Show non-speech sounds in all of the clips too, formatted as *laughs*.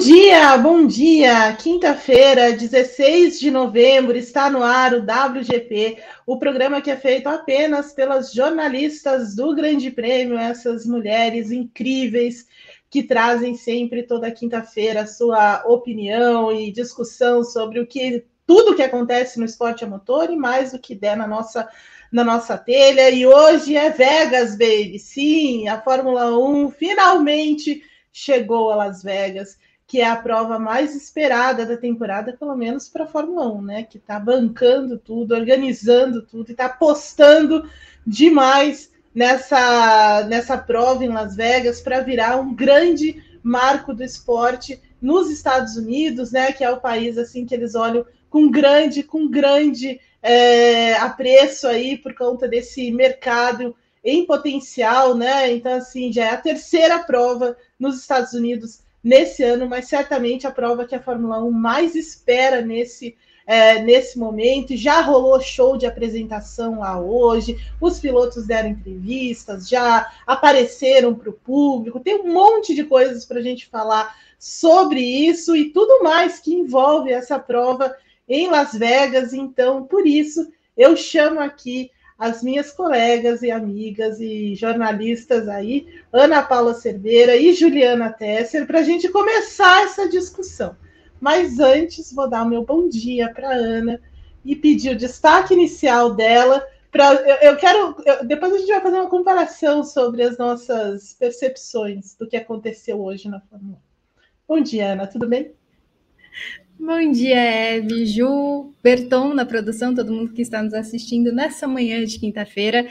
dia, bom dia! Quinta-feira, 16 de novembro, está no ar o WGP, o programa que é feito apenas pelas jornalistas do Grande Prêmio, essas mulheres incríveis que trazem sempre toda quinta-feira sua opinião e discussão sobre o que tudo que acontece no esporte a motor e mais o que der na nossa na nossa telha. E hoje é Vegas, baby. Sim, a Fórmula 1 finalmente chegou a Las Vegas que é a prova mais esperada da temporada, pelo menos para a Fórmula 1, né? Que está bancando tudo, organizando tudo e está apostando demais nessa, nessa prova em Las Vegas para virar um grande marco do esporte nos Estados Unidos, né? Que é o país assim que eles olham com grande, com grande é, apreço aí por conta desse mercado em potencial, né? Então, assim, já é a terceira prova nos Estados Unidos nesse ano, mas certamente a prova que a Fórmula 1 mais espera nesse, é, nesse momento. Já rolou show de apresentação lá hoje, os pilotos deram entrevistas, já apareceram para o público, tem um monte de coisas para a gente falar sobre isso e tudo mais que envolve essa prova em Las Vegas. Então, por isso, eu chamo aqui as minhas colegas e amigas e jornalistas aí, Ana Paula Cerveira e Juliana Tesser, para a gente começar essa discussão. Mas antes, vou dar o meu bom dia para Ana e pedir o destaque inicial dela. Pra, eu, eu quero. Eu, depois a gente vai fazer uma comparação sobre as nossas percepções do que aconteceu hoje na Fórmula 1. Bom dia, Ana, tudo bem? Bom dia, Eve, Ju, Berton na produção, todo mundo que está nos assistindo nessa manhã de quinta-feira.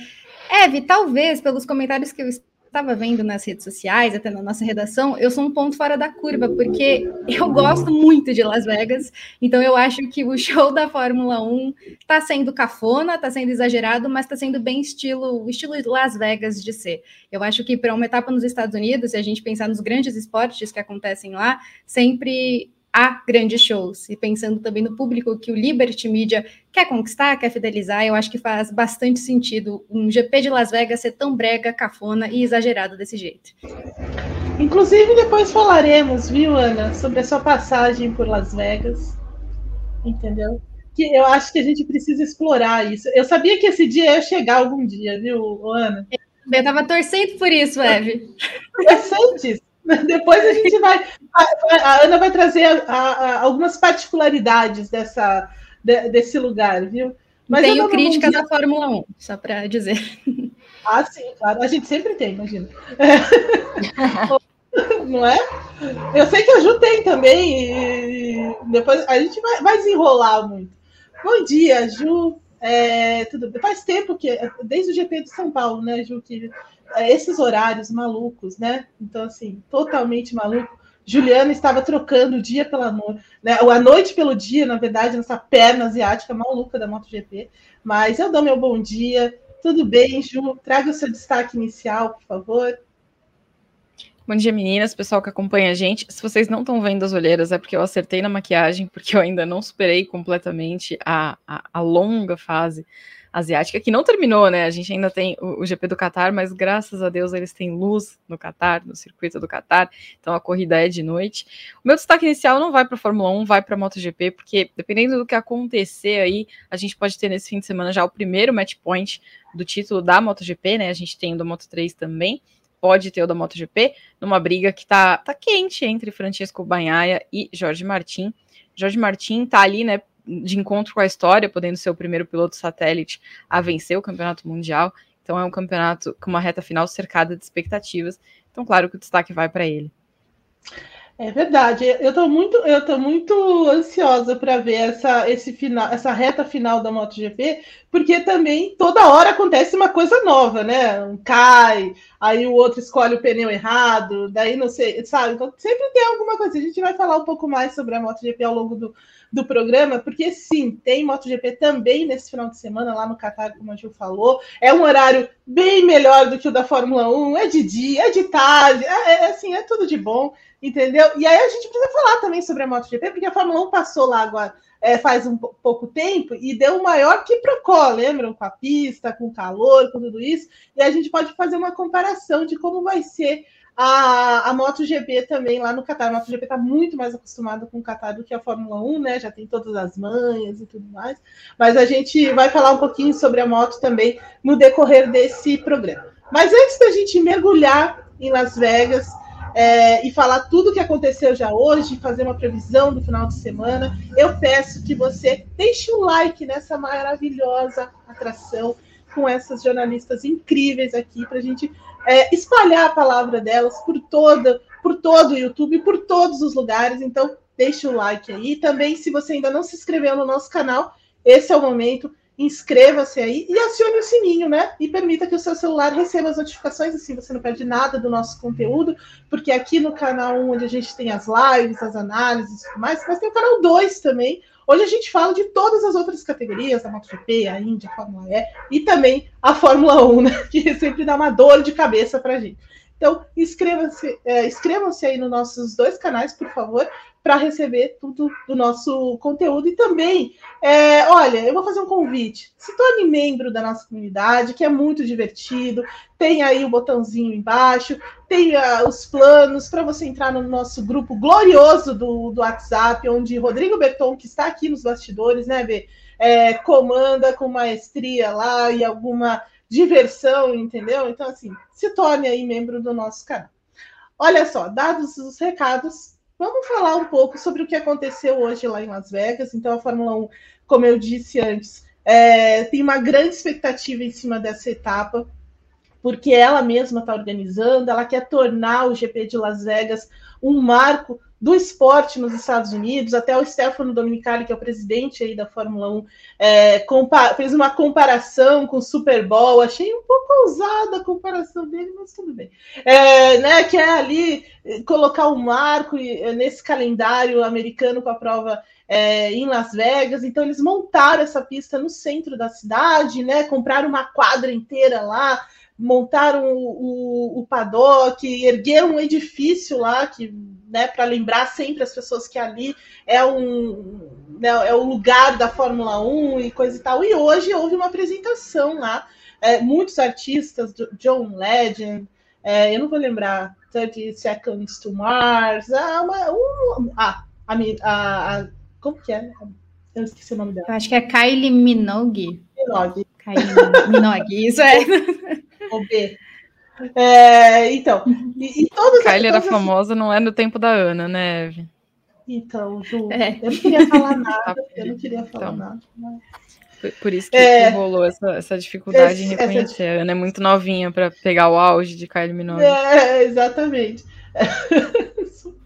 Eve, talvez pelos comentários que eu estava vendo nas redes sociais, até na nossa redação, eu sou um ponto fora da curva, porque eu gosto muito de Las Vegas, então eu acho que o show da Fórmula 1 está sendo cafona, está sendo exagerado, mas está sendo bem estilo, estilo Las Vegas de ser. Eu acho que para uma etapa nos Estados Unidos, se a gente pensar nos grandes esportes que acontecem lá, sempre a grandes shows. E pensando também no público que o Liberty Media quer conquistar, quer fidelizar, eu acho que faz bastante sentido um GP de Las Vegas ser tão brega, cafona e exagerado desse jeito. Inclusive, depois falaremos, viu, Ana, sobre a sua passagem por Las Vegas. Entendeu? Que eu acho que a gente precisa explorar isso. Eu sabia que esse dia ia chegar algum dia, viu, Ana? Eu estava torcendo por isso, Eve. Eu sei disso. *laughs* Depois a gente vai. A, Ana vai trazer a, a, algumas particularidades dessa, de, desse lugar, viu? Mas Tenho críticas à Fórmula 1, só para dizer. Ah, sim, claro. A gente sempre tem, imagina. É. *laughs* Não é? Eu sei que a Ju tem também. E depois a gente vai, vai desenrolar muito. Bom dia, Ju. É, tudo Faz tempo que, desde o GP de São Paulo, né, Ju, que esses horários malucos, né? Então, assim, totalmente maluco. Juliana estava trocando o dia pela noite, né? Ou a noite pelo dia, na verdade, nessa perna asiática maluca da MotoGP. Mas eu dou meu bom dia. Tudo bem, Ju? Traga o seu destaque inicial, por favor. Bom dia, meninas, pessoal que acompanha a gente. Se vocês não estão vendo as olheiras, é porque eu acertei na maquiagem, porque eu ainda não superei completamente a, a, a longa fase asiática, que não terminou, né? A gente ainda tem o, o, GP do Catar, mas graças a Deus eles têm luz no Catar, no circuito do Catar, então a corrida é de noite. O meu destaque inicial não vai para a Fórmula 1, vai para a MotoGP, porque dependendo do que acontecer aí, a gente pode ter nesse fim de semana já o primeiro match point do título da MotoGP, né? A gente tem o do Moto3 também. Pode ter o da MotoGP, numa briga que tá, tá quente entre Francesco Banhaia e Jorge Martin. Jorge Martin tá ali, né, de encontro com a história, podendo ser o primeiro piloto satélite a vencer o campeonato mundial. Então é um campeonato com uma reta final cercada de expectativas. Então, claro que o destaque vai para ele. É verdade. Eu estou muito, eu tô muito ansiosa para ver essa, esse final, essa reta final da MotoGP, porque também toda hora acontece uma coisa nova, né? Um cai, aí o outro escolhe o pneu errado, daí não sei, sabe? Então sempre tem alguma coisa. A gente vai falar um pouco mais sobre a MotoGP ao longo do, do programa, porque sim, tem MotoGP também nesse final de semana lá no Qatar, como a Gil falou. É um horário bem melhor do que o da Fórmula 1, é de dia, é de tarde, é, é assim, é tudo de bom, entendeu? E aí a gente precisa falar também sobre a MotoGP, porque a Fórmula 1 passou lá agora. É, faz um pouco tempo e deu o maior que procó, lembram? Com a pista, com o calor, com tudo isso. E a gente pode fazer uma comparação de como vai ser A, a MotoGP também lá no Qatar. A MotoGP está muito mais acostumada com o Qatar do que a Fórmula 1, né? Já tem todas as manhas e tudo mais. Mas a gente vai falar um pouquinho sobre a moto também no decorrer desse programa. Mas antes da gente mergulhar em Las Vegas, é, e falar tudo o que aconteceu já hoje, fazer uma previsão do final de semana, eu peço que você deixe um like nessa maravilhosa atração com essas jornalistas incríveis aqui para a gente é, espalhar a palavra delas por toda, por todo o YouTube, por todos os lugares. Então, deixe o like aí. Também, se você ainda não se inscreveu no nosso canal, esse é o momento inscreva-se aí e acione o sininho, né? E permita que o seu celular receba as notificações, assim você não perde nada do nosso conteúdo, porque aqui no canal 1, onde a gente tem as lives, as análises e tudo mais, mas tem o canal 2 também, onde a gente fala de todas as outras categorias, a MotoGP, a Índia, a Fórmula E e também a Fórmula 1, né? *laughs* Que sempre dá uma dor de cabeça pra gente. Então, inscrevam-se é, inscrevam aí nos nossos dois canais, por favor, para receber tudo do nosso conteúdo. E também, é, olha, eu vou fazer um convite. Se torne membro da nossa comunidade, que é muito divertido. Tem aí o botãozinho embaixo, tem uh, os planos para você entrar no nosso grupo glorioso do, do WhatsApp, onde Rodrigo Berton, que está aqui nos bastidores, né, Bê, é, comanda com maestria lá e alguma diversão, entendeu? Então, assim, se torne aí membro do nosso canal. Olha só, dados os recados, Vamos falar um pouco sobre o que aconteceu hoje lá em Las Vegas. Então, a Fórmula 1, como eu disse antes, é, tem uma grande expectativa em cima dessa etapa, porque ela mesma está organizando, ela quer tornar o GP de Las Vegas um marco do esporte nos Estados Unidos, até o Stefano Dominicali, que é o presidente aí da Fórmula 1, é, fez uma comparação com o Super Bowl, achei um pouco ousada a comparação dele, mas tudo bem. É, né, que é ali colocar um marco é, nesse calendário americano com a prova é, em Las Vegas, então eles montaram essa pista no centro da cidade, né, compraram uma quadra inteira lá, montaram o, o, o paddock, ergueram um edifício lá que né, para lembrar sempre as pessoas que ali é um né, é o lugar da Fórmula 1 e coisa e tal. E hoje houve uma apresentação lá, é, muitos artistas, John Legend, é, eu não vou lembrar, 30 Seconds to Mars, ah, uma, um, ah a, a, a, como que é? Eu esqueci o nome dela. Eu acho que é Kylie Minogue. Minogue. Kylie Minogue, isso é. *laughs* O B. É, então, e, e todas Kylie era famosa, não é no tempo da Ana, né, Eve? Então, Ju, é. eu não queria falar *laughs* nada, eu não queria falar então, nada. Mas... Por isso que, é, rolou essa, essa dificuldade esse, em reconhecer. Essa... A Ana é muito novinha para pegar o auge de Kylie Minogue. É, exatamente. *laughs*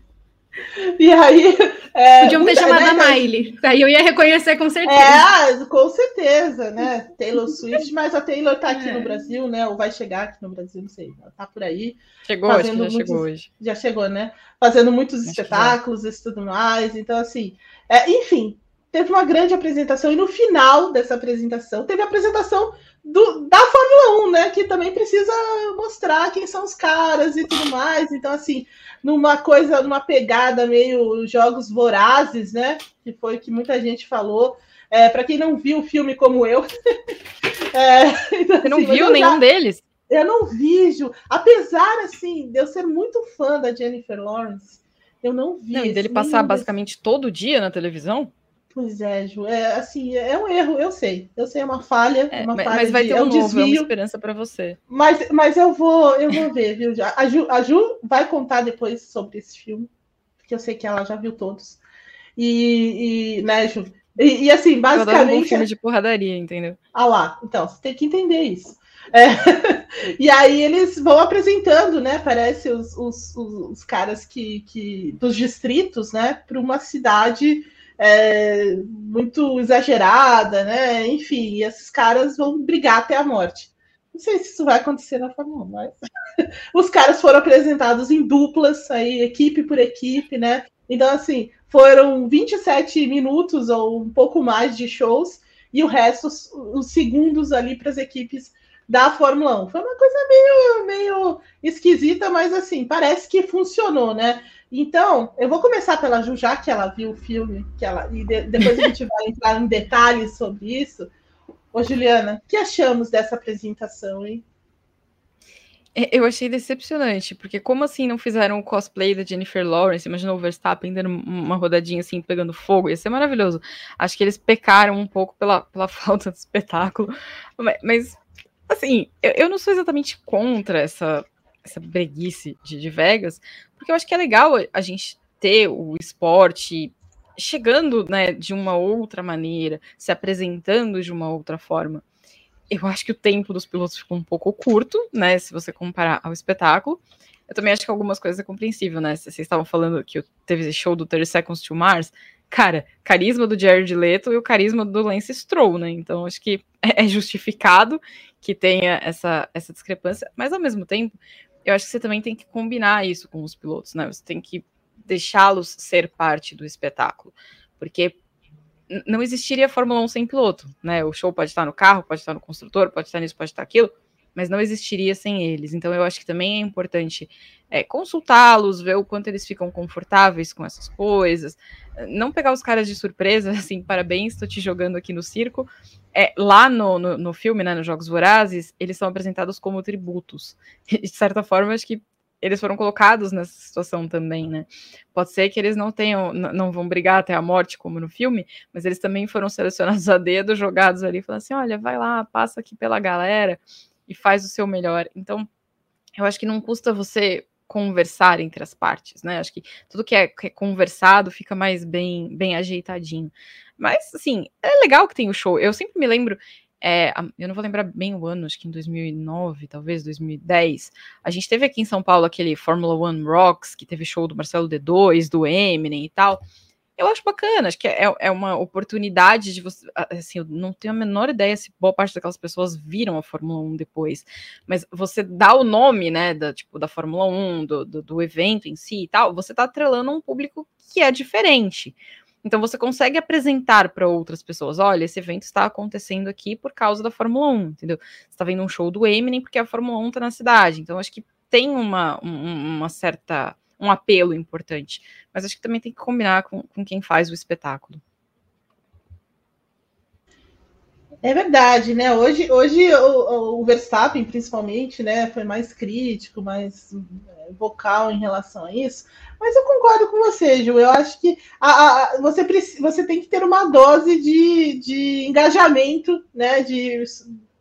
E aí. É, Podiam ter chamado a Miley. Aí eu ia reconhecer com certeza. É, com certeza, né? Taylor Swift, mas a Taylor tá aqui é. no Brasil, né? Ou vai chegar aqui no Brasil, não sei. Ela tá por aí. Chegou, acho que já muitos, chegou hoje. Já chegou, né? Fazendo muitos acho espetáculos e tudo mais. Então, assim, é, enfim, teve uma grande apresentação. E no final dessa apresentação, teve a apresentação do, da Fórmula 1, né? Que também precisa mostrar quem são os caras e tudo mais. Então, assim, numa coisa, numa pegada meio jogos vorazes, né? Que foi que muita gente falou. É, para quem não viu o filme como eu. *laughs* é, então, Você não assim, viu nenhum já, deles? Eu não vejo. Apesar, assim, de eu ser muito fã da Jennifer Lawrence, eu não vi. Não, e dele passar basicamente todo dia na televisão? Pois é, Ju, é assim, é um erro, eu sei. Eu sei, é uma falha, é, uma mas, falha mas vai de, ter um, é um novo, desvio. é uma esperança para você. Mas, mas eu vou, eu vou ver, viu? A, Ju, a Ju vai contar depois sobre esse filme, porque eu sei que ela já viu todos. E, e né, Ju? E, e assim, basicamente. Um filme de porradaria, entendeu? Ah lá, então, você tem que entender isso. É. *laughs* e aí eles vão apresentando, né? Parece os, os, os, caras que, que dos distritos, né? Para uma cidade é, muito exagerada, né? Enfim, esses caras vão brigar até a morte. Não sei se isso vai acontecer na Fórmula 1, mas *laughs* os caras foram apresentados em duplas, aí, equipe por equipe, né? Então, assim, foram 27 minutos ou um pouco mais de shows, e o resto, os, os segundos ali para as equipes da Fórmula 1. Foi uma coisa meio, meio esquisita, mas assim, parece que funcionou, né? Então, eu vou começar pela Ju, já que ela viu o filme, que ela, e de, depois a gente vai entrar em detalhes sobre isso. Ô, Juliana, o que achamos dessa apresentação, hein? é, eu achei decepcionante, porque como assim não fizeram o cosplay da Jennifer Lawrence? Imagina o Verstappen dando uma rodadinha assim, pegando fogo, ia ser maravilhoso. Acho que eles pecaram um pouco pela, pela *laughs* falta de espetáculo, mas, mas assim, eu, eu, não sou exatamente contra essa, essa breguice de, de Vegas, porque eu acho que é legal a gente ter o esporte chegando né, de uma outra maneira, se apresentando de uma outra forma eu acho que o tempo dos pilotos ficou um pouco curto, né? Se você comparar ao espetáculo. Eu também acho que algumas coisas é compreensível, né? Vocês estavam falando que teve esse show do 30 Seconds to Mars. Cara, carisma do Jared Leto e o carisma do Lance Stroll, né? Então acho que *laughs* é justificado que tenha essa, essa discrepância, mas ao mesmo tempo, eu acho que você também tem que combinar isso com os pilotos, né? Você tem que deixá-los ser parte do espetáculo. Porque não existiria Fórmula 1 sem piloto, né? O show pode estar no carro, pode estar no construtor, pode estar nisso, pode estar aquilo, mas não existiria sem eles. Então eu acho que também é importante é, consultá-los, ver o quanto eles ficam confortáveis com essas coisas, não pegar os caras de surpresa, *laughs* assim, parabéns, estou te jogando aqui no circo. É, lá no, no, no filme, né, nos Jogos Vorazes, eles são apresentados como tributos. De certa forma, acho que eles foram colocados nessa situação também, né? Pode ser que eles não tenham, não vão brigar até a morte, como no filme, mas eles também foram selecionados *laughs* a dedo, jogados ali, falando assim: olha, vai lá, passa aqui pela galera e faz o seu melhor. Então, eu acho que não custa você conversar entre as partes, né? Acho que tudo que é, que é, conversado fica mais bem, bem ajeitadinho. Mas, assim, é legal que tem o show. Eu sempre me lembro, é, eu não vou lembrar bem o ano, acho que em 2009, talvez 2010, a gente teve aqui em São Paulo aquele Fórmula One Rocks, que teve show do Marcelo D2, do Eminem e tal. Eu acho bacana, acho que é, é uma oportunidade de você. Assim, eu não tenho a menor ideia se boa parte daquelas pessoas viram a Fórmula 1 depois, mas você dá o nome, né, da, tipo, da Fórmula 1, do, do, do evento em si e tal, você tá atrelando um público que é diferente. Então você consegue apresentar para outras pessoas, olha, esse evento está acontecendo aqui por causa da Fórmula 1, entendeu? Você está vendo um show do Eminem porque a Fórmula 1 está na cidade. Então acho que tem uma, um, uma certa um apelo importante, mas acho que também tem que combinar com, com quem faz o espetáculo. É verdade, né? Hoje, hoje o, o, Verstappen, principalmente, né, foi mais crítico, mais é, vocal em relação a isso. Mas eu concordo com você, Ju. Eu acho que a, a, você, você tem que ter uma dose de, de engajamento, né? De,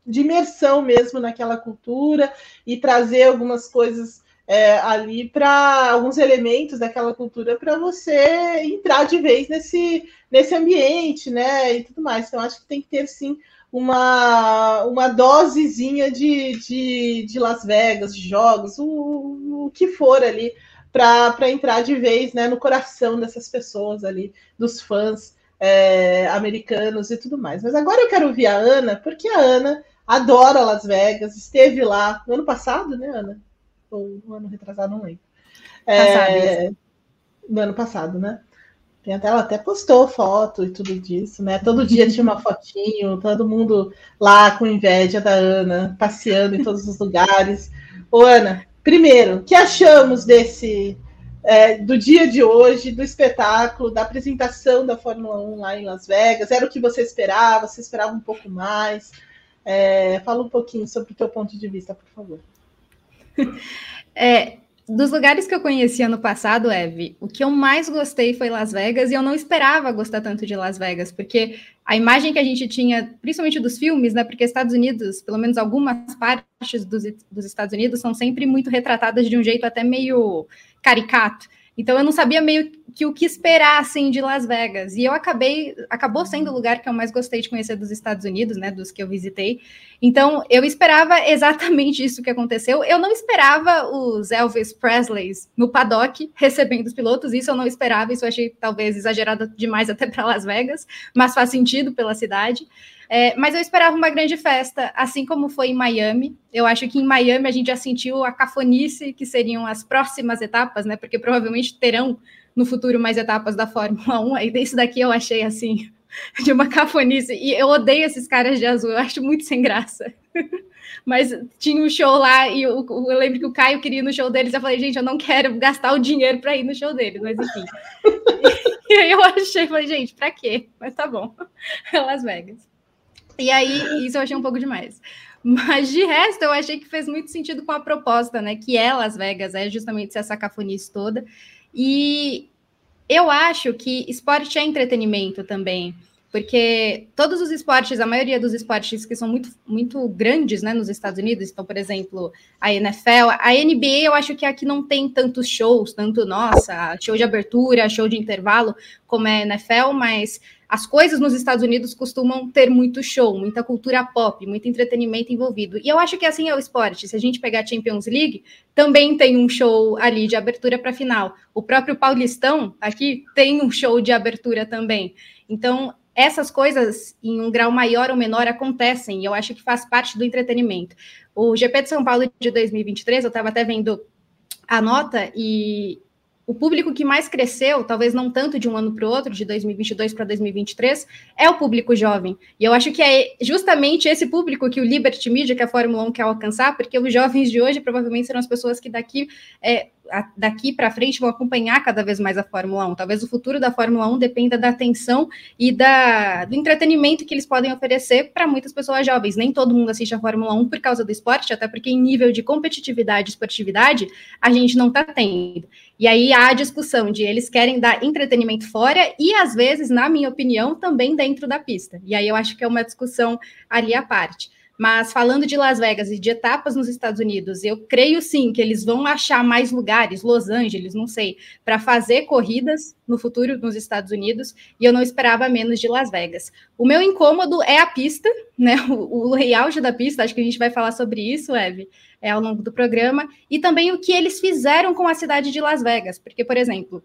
de imersão mesmo naquela cultura e trazer algumas coisas é, ali para alguns elementos daquela cultura para você entrar de vez nesse, nesse ambiente, né? E tudo mais. Então, acho que tem que ter sim uma, uma dosezinha de, de, de Las Vegas, de jogos, o, o que for ali, para entrar de vez né, no coração dessas pessoas ali, dos fãs é, americanos e tudo mais. Mas agora eu quero ouvir a Ana, porque a Ana adora Las Vegas, esteve lá no ano passado, né, Ana? Ou no ano retrasado, não lembro. É, no ano passado, né? Ela até postou foto e tudo disso, né? Todo dia tinha uma fotinho, todo mundo lá com inveja da Ana, passeando em todos os lugares. Ô, Ana, primeiro, o que achamos desse é, do dia de hoje, do espetáculo, da apresentação da Fórmula 1 lá em Las Vegas? Era o que você esperava? Você esperava um pouco mais? É, fala um pouquinho sobre o teu ponto de vista, por favor. É, dos lugares que eu conheci ano passado, Eve, o que eu mais gostei foi Las Vegas e eu não esperava gostar tanto de Las Vegas, porque a imagem que a gente tinha, principalmente dos filmes, né? Porque Estados Unidos, pelo menos algumas partes dos, dos Estados Unidos, são sempre muito retratadas de um jeito até meio caricato. Então eu não sabia meio que o que esperar assim de Las Vegas. E eu acabei acabou sendo o lugar que eu mais gostei de conhecer dos Estados Unidos, né, dos que eu visitei. Então eu esperava *laughs* exatamente isso que aconteceu. Eu não esperava os Elvis Presleys no paddock recebendo os pilotos, isso eu não esperava, isso eu achei talvez exagerado demais até para Las Vegas, mas faz sentido pela cidade. É, mas eu esperava uma grande festa, assim como foi em Miami. Eu acho que em Miami a gente já sentiu a cafonice que seriam as próximas etapas, né? Porque provavelmente terão no futuro mais etapas da Fórmula 1. Aí desse daqui eu achei assim *laughs* de uma cafonice. E eu odeio esses caras de azul, eu acho muito sem graça. *laughs* Mas tinha um show lá e eu, eu, lembro que o Caio queria ir no show deles. Eu falei, gente, eu não quero gastar o dinheiro para ir no show deles, mas enfim. *laughs* e aí eu achei, falei, gente, para quê? Mas tá bom. Las Vegas. E aí, isso eu achei um pouco demais. Mas de resto, eu achei que fez muito sentido com a proposta, né? Que é Las Vegas, é justamente essa cafonice toda. E eu acho que esporte é entretenimento também porque todos os esportes, a maioria dos esportes que são muito, muito grandes né, nos Estados Unidos, então, por exemplo, a NFL, a NBA, eu acho que aqui não tem tantos shows, tanto, nossa, show de abertura, show de intervalo, como é a NFL, mas as coisas nos Estados Unidos costumam ter muito show, muita cultura pop, muito entretenimento envolvido. E eu acho que assim é o esporte. Se a gente pegar a Champions League, também tem um show ali de abertura para final. O próprio Paulistão aqui tem um show de abertura também. Então, essas coisas, em um grau maior ou menor, acontecem, e eu acho que faz parte do entretenimento. O GP de São Paulo de 2023, eu estava até vendo a nota, e o público que mais cresceu, talvez não tanto de um ano para o outro, de 2022 para 2023, é o público jovem. E eu acho que é justamente esse público que o Liberty Media, que a Fórmula 1 quer alcançar, porque os jovens de hoje provavelmente serão as pessoas que daqui é, daqui para frente vão acompanhar cada vez mais a Fórmula 1. Talvez o futuro da Fórmula 1 dependa da atenção e da, do entretenimento que eles podem oferecer para muitas pessoas jovens. Nem todo mundo assiste a Fórmula 1 por causa do esporte, até porque em nível de competitividade e esportividade a gente não está tendo. E aí há a discussão de eles querem dar entretenimento fora e, às vezes, na minha opinião, também dentro da pista. E aí eu acho que é uma discussão ali à parte. Mas falando de Las Vegas e de etapas nos Estados Unidos, eu creio sim que eles vão achar mais lugares, Los Angeles, não sei, para fazer corridas no futuro nos Estados Unidos, e eu não esperava menos de Las Vegas. O meu incômodo é a pista, né? *laughs* O, o layout da pista, acho que a gente vai falar sobre isso, Eve, é, ao longo do programa, e também o que eles fizeram com a cidade de Las Vegas, porque, por exemplo,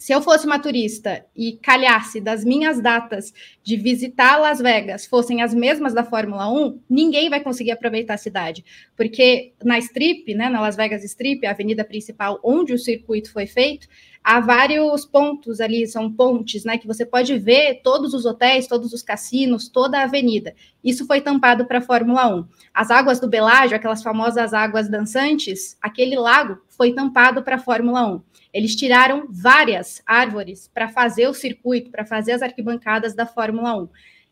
se eu fosse uma turista e calhasse das minhas datas de visitar Las Vegas fossem as mesmas da Fórmula 1, ninguém vai conseguir aproveitar a cidade. Porque na Strip, né, na Las Vegas Strip, a avenida principal onde o circuito foi feito, há vários pontos ali, são pontes, né, que você pode ver todos os hotéis, todos os cassinos, toda a avenida. Isso foi tampado para a Fórmula 1. As águas do Belágio, aquelas famosas águas dançantes, aquele lago foi tampado para a Fórmula 1. Eles tiraram várias árvores para fazer o circuito, para fazer as arquibancadas da Fórmula 1.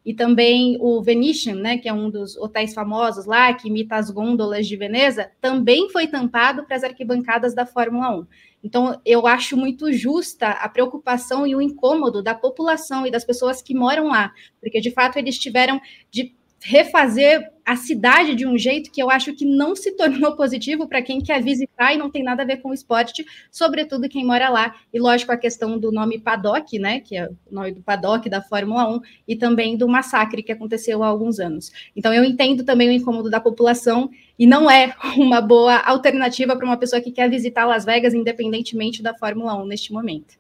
E também o Venetian, né, que é um dos hotéis famosos lá, que imita as gôndolas de Veneza, também foi tampado para as arquibancadas da Fórmula 1. Então, eu acho muito justa a preocupação e o incômodo da população e das pessoas que moram lá, porque de fato eles tiveram de refazer a cidade de um jeito que eu acho que não se tornou *laughs* positivo para quem quer visitar e não tem nada a ver com o esporte, sobretudo quem mora lá. E lógico a questão do nome paddock, né, que é o nome do paddock da Fórmula 1 e também do massacre que aconteceu há alguns anos. Então eu entendo também o incômodo da população e não é uma boa alternativa para uma pessoa que quer visitar Las Vegas independentemente da Fórmula 1 neste momento.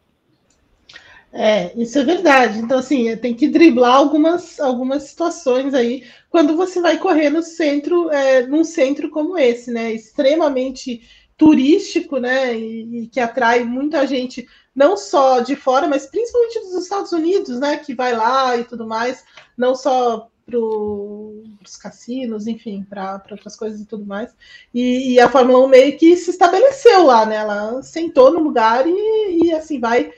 É, isso é verdade. Então, assim, tem que driblar algumas, algumas situações aí quando você vai correr no centro, é, num centro como esse, né? Extremamente turístico, né? E, e, que atrai muita gente, não só de fora, mas principalmente dos Estados Unidos, né? Que vai lá e tudo mais, não só para os cassinos, enfim, para outras coisas e tudo mais. E, e, a Fórmula 1 meio que se estabeleceu lá, né? Ela sentou no lugar e, e assim vai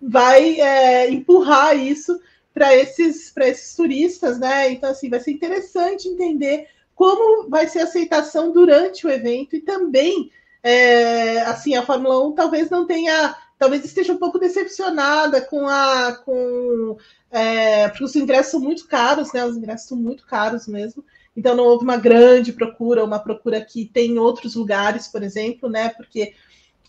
vai é, empurrar isso para esses, esses turistas, né? Então, assim, vai ser interessante entender como vai ser a aceitação durante o evento e também, é, assim, a Fórmula 1 talvez não tenha, talvez esteja um pouco decepcionada com a, com, é, porque os ingressos são muito caros, né? Os ingressos são muito caros mesmo. Então não houve uma grande procura, uma procura que tem em outros lugares, por exemplo, né? Porque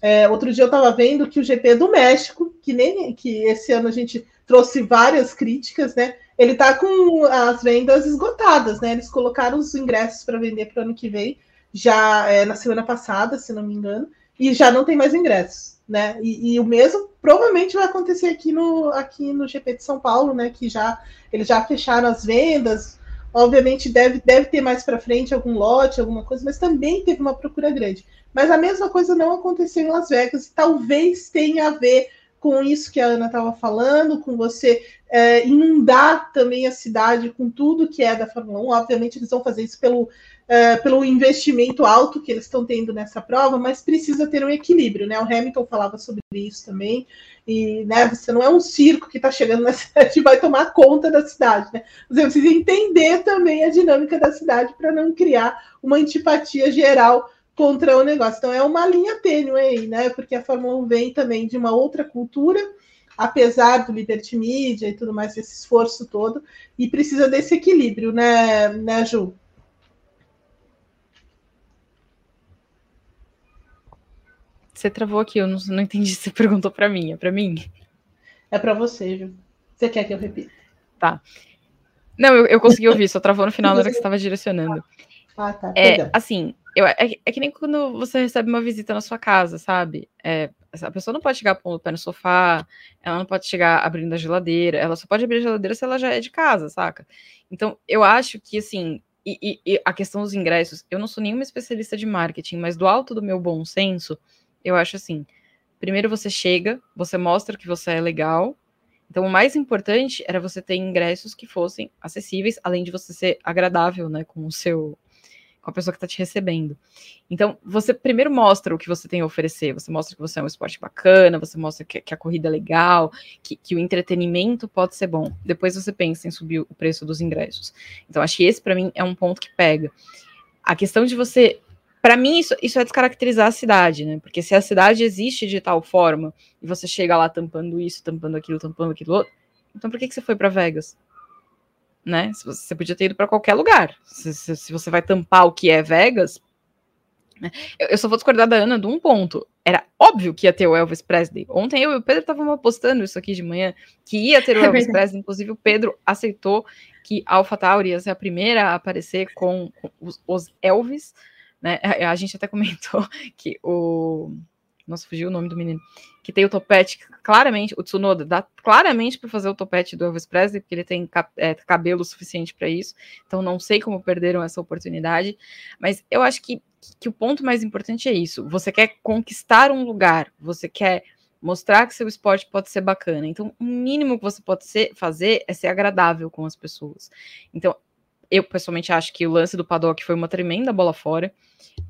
é, outro dia eu estava vendo que o GP do México, que nem que esse ano a gente trouxe várias críticas, né? Ele está com as vendas esgotadas, né? Eles colocaram os ingressos para vender para o ano que vem, já é, na semana passada, se não me engano, e já não tem mais ingressos, né? E, e, o mesmo provavelmente vai acontecer aqui no, aqui no GP de São Paulo, né? Que já eles já fecharam as vendas. Obviamente deve, deve ter mais para frente algum lote, alguma coisa, mas também teve uma procura grande. Mas a mesma coisa não aconteceu em Las Vegas e talvez tenha a ver com isso que a Ana estava falando, com você é, inundar também a cidade com tudo que é da Fórmula 1. Obviamente, eles vão fazer isso pelo, é, pelo investimento alto que eles estão tendo nessa prova, mas precisa ter um equilíbrio, né? O Hamilton falava sobre isso também. E né, você não é um circo que está chegando na *laughs* cidade e vai tomar conta da cidade, né? Você precisa entender também a dinâmica da cidade para não criar uma antipatia geral contra o negócio. Então é uma linha tênue aí, né? Porque a Fórmula 1 vem também de uma outra cultura, apesar do Liberty Media e tudo mais, esse esforço todo, e precisa desse equilíbrio, né, né Ju? Você travou aqui, eu não, não entendi. Você perguntou para mim, é para mim? É para você, Ju. Você quer que eu repita? Tá. Não, eu, eu consegui ouvir, só travou no final na hora que você estava direcionando. Ah, tá. É, assim, eu, é, é, que nem quando você recebe uma visita na sua casa, sabe? É, a pessoa não pode chegar pondo o pé no sofá, ela não pode chegar abrindo a geladeira, ela só pode abrir a geladeira se ela já é de casa, saca? Então, eu acho que, assim, e, e, e a questão dos ingressos, eu não sou nenhuma especialista de marketing, mas do alto do meu bom senso, eu acho assim: primeiro você chega, você mostra que você é legal. Então, o mais importante era você ter ingressos que fossem acessíveis, além de você ser agradável, né, com o seu com a pessoa que está te recebendo. Então, você primeiro mostra o que você tem a oferecer, você mostra que você é um esporte bacana, você mostra que, que a corrida é legal, que, que, o entretenimento pode ser bom. Depois você pensa em subir o preço dos ingressos. Então, acho que esse, para mim, é um ponto que pega. A questão de você. Para mim, isso, isso é descaracterizar a cidade, né? Porque se a cidade existe de tal forma e você chega lá tampando isso, tampando aquilo, tampando aquilo outro, então por que, que você foi para Vegas? Né? Você podia ter ido para qualquer lugar. Se, se, se, você vai tampar o que é Vegas. Né? Eu, eu, só vou discordar da Ana de um ponto. Era óbvio que ia ter o Elvis Presley. Ontem eu e o Pedro estavam apostando isso aqui de manhã, que ia ter o *laughs* é Elvis Presley. Inclusive, o Pedro aceitou que a AlphaTauri ia ser a primeira a aparecer com os, os Elvis. Né? A, a gente até *laughs* comentou que o nossa, fugiu o nome do menino, que tem o topete, claramente, o Tsunoda dá claramente para fazer o topete do Elvis Presley, porque ele tem é, cabelo suficiente para isso, então não sei como perderam essa oportunidade, mas eu acho que, que o ponto mais importante é isso, você quer conquistar um lugar, você quer mostrar que seu esporte pode ser bacana, então o mínimo que você pode ser, fazer é ser agradável com as pessoas, então eu pessoalmente acho que o lance do paddock foi uma tremenda bola fora,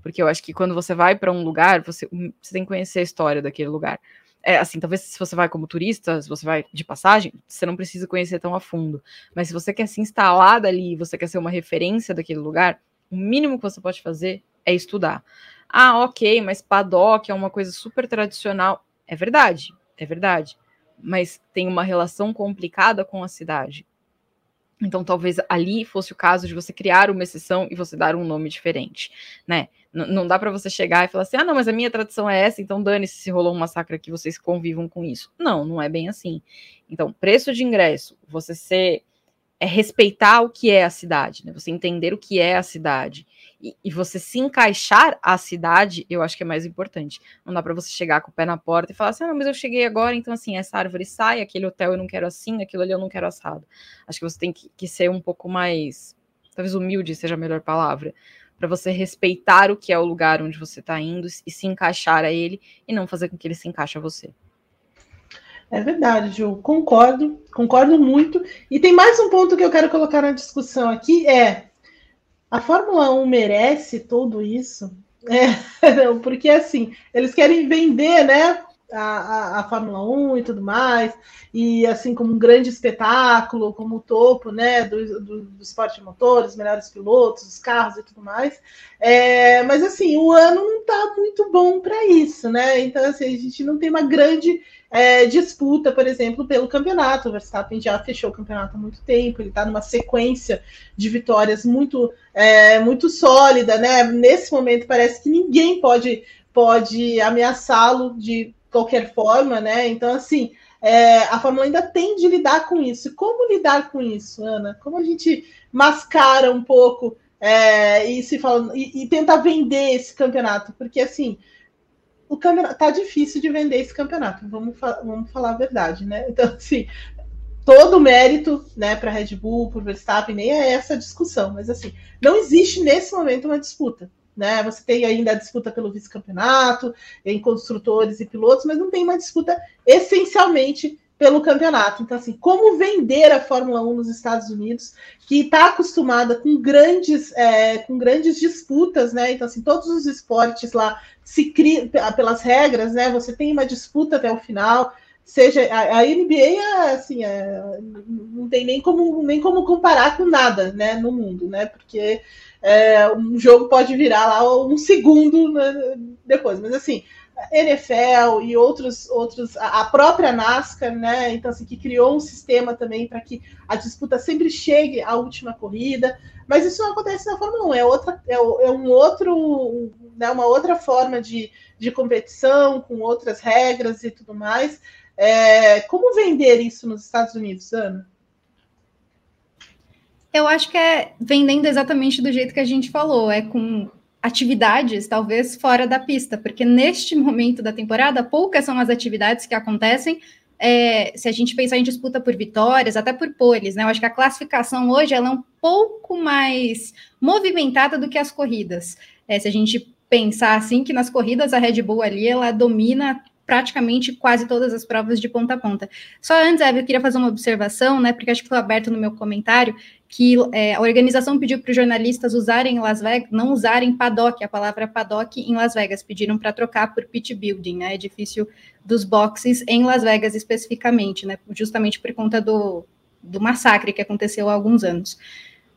porque eu acho que quando você vai para um lugar, você, você tem que conhecer a história daquele lugar. É assim, talvez se você vai como turista, se você vai de passagem, você não precisa conhecer tão a fundo. Mas se você quer se instalar dali, você quer ser uma referência daquele lugar, o mínimo que você pode fazer é estudar. Ah, ok, mas paddock é uma coisa super tradicional. É verdade, é verdade. Mas tem uma relação complicada com a cidade. Então, talvez ali fosse o caso de você criar uma exceção e você dar um nome diferente, né? N não dá para você chegar e falar assim, ah, não, mas a minha tradição é essa, então dane-se se rolou um massacre aqui, vocês convivam com isso. Não, não é bem assim. Então, preço de ingresso, você ser é respeitar o que é a cidade, né? Você entender o que é a cidade e, e, você se encaixar à cidade, eu acho que é mais importante. Não dá para você chegar com o pé na porta e falar assim: ah, não, mas eu cheguei agora, então assim, essa árvore sai, aquele hotel eu não quero assim, aquilo ali eu não quero assado. Acho que você tem que, que ser um pouco mais, talvez humilde seja a melhor palavra, para você respeitar o que é o lugar onde você está indo e se encaixar a ele e não fazer com que ele se encaixe a você. É verdade, Ju. Concordo, concordo muito. E tem mais um ponto que eu quero colocar na discussão aqui: é a Fórmula 1 merece tudo isso? É, *laughs* porque assim, eles querem vender, né? A, a, a, Fórmula 1 e tudo mais, e assim como um grande espetáculo, como o topo né, do, do, do esporte de motores, melhores pilotos, os carros e tudo mais. É, mas assim, o ano não está muito bom para isso, né? Então, assim, a gente não tem uma grande é, disputa, por exemplo, pelo campeonato. O Verstappen já fechou o campeonato há muito tempo, ele está numa sequência de vitórias muito, é, muito sólida, né? Nesse momento parece que ninguém pode, pode ameaçá-lo de qualquer forma, né? Então, assim, é, a Fórmula ainda tem de lidar com isso. Como lidar com isso, Ana? Como a gente mascara um pouco é, e se fala e, e tenta vender esse campeonato? Porque assim o campeonato tá difícil de vender esse campeonato, vamos, fa vamos falar a verdade, né? *laughs* Então, assim, todo o mérito, né, para Red Bull, por Verstappen, nem é essa discussão, mas assim, não existe nesse momento uma disputa. né? Você tem ainda a disputa pelo vice-campeonato, em construtores e pilotos, mas não tem uma disputa essencialmente pelo campeonato. Então, assim, como vender a Fórmula 1 nos Estados Unidos, que está acostumada com grandes, é, com grandes disputas, né? Então, assim, todos os esportes lá se criam pelas regras, né? Você tem uma disputa até o final. Seja a, a NBA, assim, é, não tem nem como, nem como comparar com nada, né, no mundo, né? Porque é, um jogo pode virar lá um segundo né, depois, mas assim, NFL e outros, outros, a própria NASCAR, né? Então, assim, que criou um sistema também para que a disputa sempre chegue à última corrida. Mas isso não acontece na Fórmula 1, é, outra, é, é um outro, né, uma outra forma de, de competição, com outras regras e tudo mais. É, como vender isso nos Estados Unidos, Ana? Eu acho que é vendendo exatamente do jeito que a gente falou, é com atividades, talvez fora da pista, porque neste momento da temporada, poucas são as atividades que acontecem. É, se a gente pensar em disputa por vitórias, até por poles, né? Eu acho que a classificação hoje ela é um pouco mais movimentada do que as corridas. É, se a gente pensar assim que nas corridas a Red Bull ali ela domina praticamente quase todas as provas de ponta a ponta. Só antes, Eve, eu queria fazer uma observação, né? Porque acho que foi aberto no meu comentário que é, a organização pediu para os jornalistas usarem Las Vegas, não usarem paddock, a palavra paddock em Las Vegas, pediram para trocar por pit building, né? Edifício dos boxes em Las Vegas especificamente, né? Justamente por conta do, do massacre que aconteceu há alguns anos.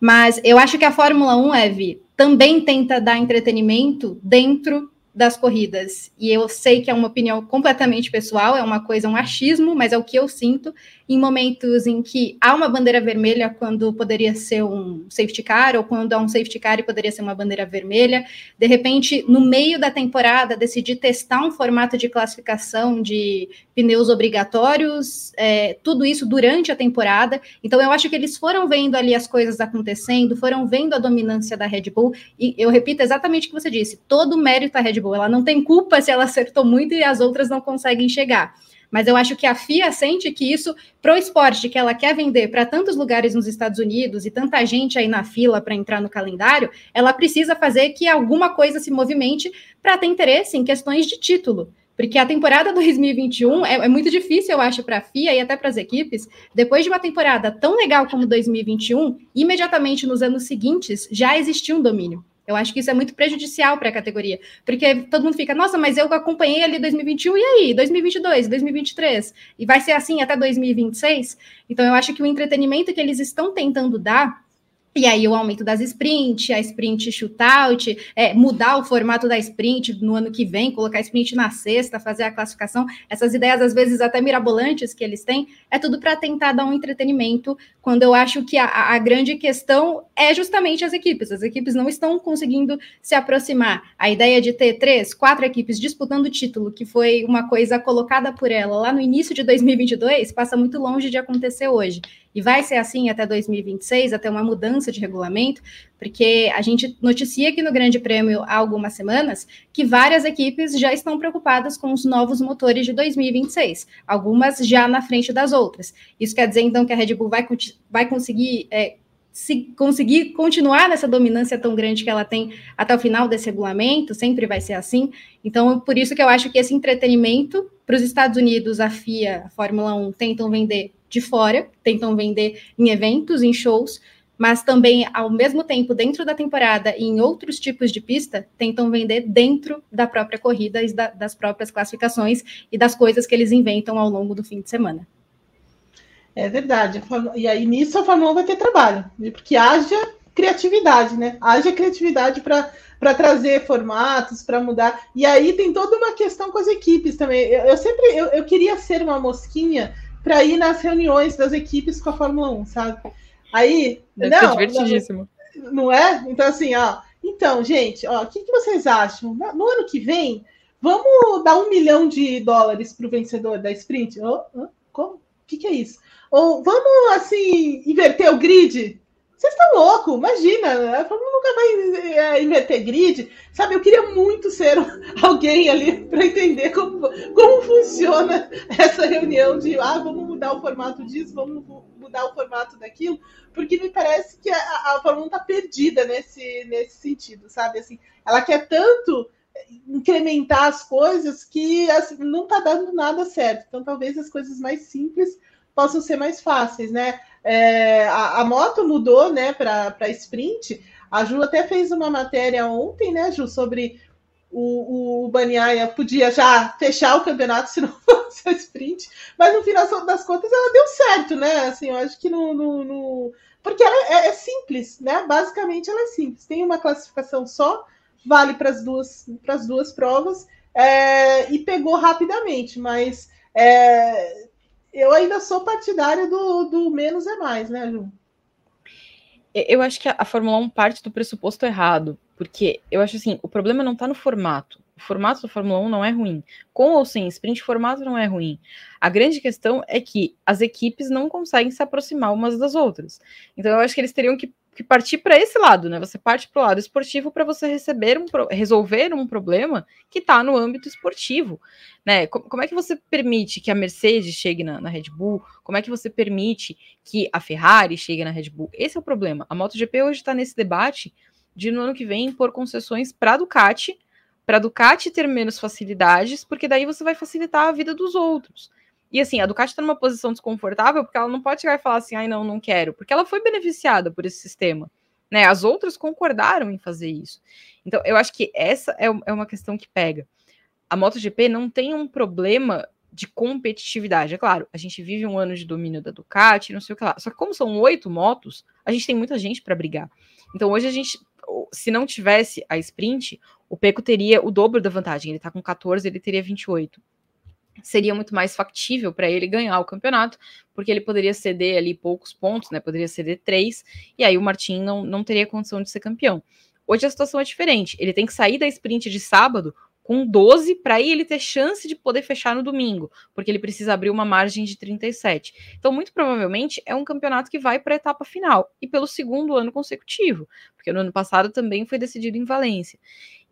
Mas eu acho que a Fórmula 1, Eve, também tenta dar entretenimento dentro das corridas. E eu sei que é uma opinião completamente pessoal, é uma coisa, um achismo, mas é o que eu sinto em momentos em que há uma bandeira vermelha quando poderia ser um safety car, ou quando há um safety car e poderia ser uma bandeira vermelha. De repente, no meio da temporada, decidir testar um formato de classificação de pneus obrigatórios, é, tudo isso durante a temporada. Então, eu acho que eles foram vendo ali as coisas acontecendo, foram vendo a dominância da Red Bull, e eu repito exatamente o que você disse: todo o mérito da Red Bull. Ela não tem culpa se ela acertou muito e as outras não conseguem chegar. Mas eu acho que a FIA sente que isso, para o esporte que ela quer vender para tantos lugares nos Estados Unidos e tanta gente aí na fila para entrar no calendário, ela precisa fazer que alguma coisa se movimente para ter interesse em questões de título. Porque a temporada *laughs* 2021 é, é muito difícil, eu acho, para a FIA e até para as equipes. Depois de uma temporada tão legal como 2021, imediatamente nos anos seguintes já existia um domínio. Eu acho que isso é muito prejudicial para a categoria, porque todo mundo fica, nossa, mas eu acompanhei ali 2021 e aí, 2022, 2023, e vai ser assim até 2026. Então eu acho que o entretenimento que eles estão tentando dar e aí o aumento das sprint, a sprint shootout, é, mudar o formato da sprint no ano que vem, colocar a sprint na sexta, fazer a classificação, essas ideias às vezes até mirabolantes que eles têm, é tudo para tentar dar um entretenimento, quando eu acho que a, a, grande questão é justamente as equipes. As equipes não estão conseguindo se aproximar. A ideia de ter três, quatro equipes disputando o título, que foi uma coisa colocada por ela lá no início de 2022, passa muito longe de acontecer hoje. E vai ser assim até 2026, até uma mudança de regulamento, porque a gente noticia aqui no Grande Prêmio há algumas semanas que várias equipes já estão preocupadas com os novos motores de 2026, algumas já na frente das outras. Isso quer dizer, então, que a Red Bull vai, vai conseguir. É, se conseguir continuar nessa dominância tão grande que ela tem até o final desse regulamento, sempre vai ser assim. Então, por isso que eu acho que esse entretenimento para os Estados Unidos, a FIA, a Fórmula 1, tentam vender de fora, tentam vender em eventos, em shows, mas também, ao mesmo tempo, dentro da temporada e em outros tipos de pista, tentam vender dentro da própria corrida e das próprias classificações e das coisas que eles inventam ao longo do fim de semana. É verdade. E aí nisso a Fórmula 1 vai ter trabalho, né? porque haja criatividade, né? Haja criatividade para trazer formatos, para mudar. E aí tem toda uma questão com as equipes também. Eu, eu sempre eu, eu queria ser uma mosquinha para ir nas reuniões das equipes com a Fórmula 1, sabe? Aí. Deve não, divertidíssimo. Não, não, é? Então, assim, ó. Então, gente, ó, o que, que vocês acham? No ano que vem, vamos dar um milhão de dólares para o vencedor da sprint? Oh, oh, como? O que, que é isso? Ou vamos, assim, inverter o grid? Vocês estão loucos, imagina, a Fórmula nunca vai é, inverter grid. Sabe, eu queria muito ser *laughs* alguém ali para entender como, como funciona essa reunião de ah, vamos mudar o formato disso, vamos mudar o formato daquilo, porque me parece que a, a Fórmula 1 está perdida nesse, nesse sentido, sabe? Assim, ela quer tanto incrementar as coisas que assim, não está dando nada certo. Então, talvez as coisas mais simples possam ser mais fáceis, né? É, a, a, moto mudou, né, para sprint. A Ju até fez uma matéria ontem, né, Ju, sobre o, o Baniaia podia já fechar o campeonato *laughs* se não fosse a sprint, mas no final das contas ela deu certo, né? Assim, eu acho que no. no, no... Porque ela é, é, simples, né? Basicamente ela é simples. Tem uma classificação só, vale para as duas, duas provas, é, e pegou rapidamente, mas é, eu ainda sou partidária do, do menos é mais, né, Ju? Eu acho que a, a Fórmula 1 parte do pressuposto errado, porque eu acho assim, o problema não está no formato. O formato da Fórmula 1 não é ruim. Com ou sem sprint, o formato não é ruim. A grande questão é que as equipes não conseguem se aproximar umas das outras. Então eu acho que eles teriam que que partir para esse lado, né? Você parte para o lado esportivo para você receber um resolver um problema que está no âmbito esportivo, né? Como, é que você permite que a Mercedes chegue na, na, Red Bull? Como é que você permite que a Ferrari chegue na Red Bull? Esse é o problema. A MotoGP hoje está nesse debate de no ano que vem impor concessões para a Ducati, para a Ducati ter menos facilidades, porque daí você vai facilitar a vida dos outros. E assim, a Ducati está numa posição desconfortável porque ela não pode chegar e falar assim, ai não, não quero, porque ela foi beneficiada por esse sistema. Né? As outras concordaram em fazer isso. Então, eu acho que essa é, é uma questão que pega. A MotoGP não tem um problema de competitividade. É claro, a gente vive um ano de domínio da Ducati, não sei o que lá. Só que como são oito motos, a gente tem muita gente para brigar. Então hoje a gente, se não tivesse a sprint, o Peco teria o dobro da vantagem. Ele está com 14, ele teria 28 seria muito mais factível para ele ganhar o campeonato, porque ele poderia ceder ali poucos pontos, né? Poderia ceder três, e aí o Martin não, não teria condição de ser campeão. Hoje a situação é diferente. Ele tem que sair da sprint de sábado com 12 para aí ele ter chance de poder fechar no domingo, porque ele precisa abrir uma margem de 37. Então, muito provavelmente é um campeonato que vai para a etapa final e pelo segundo ano consecutivo, porque no ano passado também foi decidido em Valência.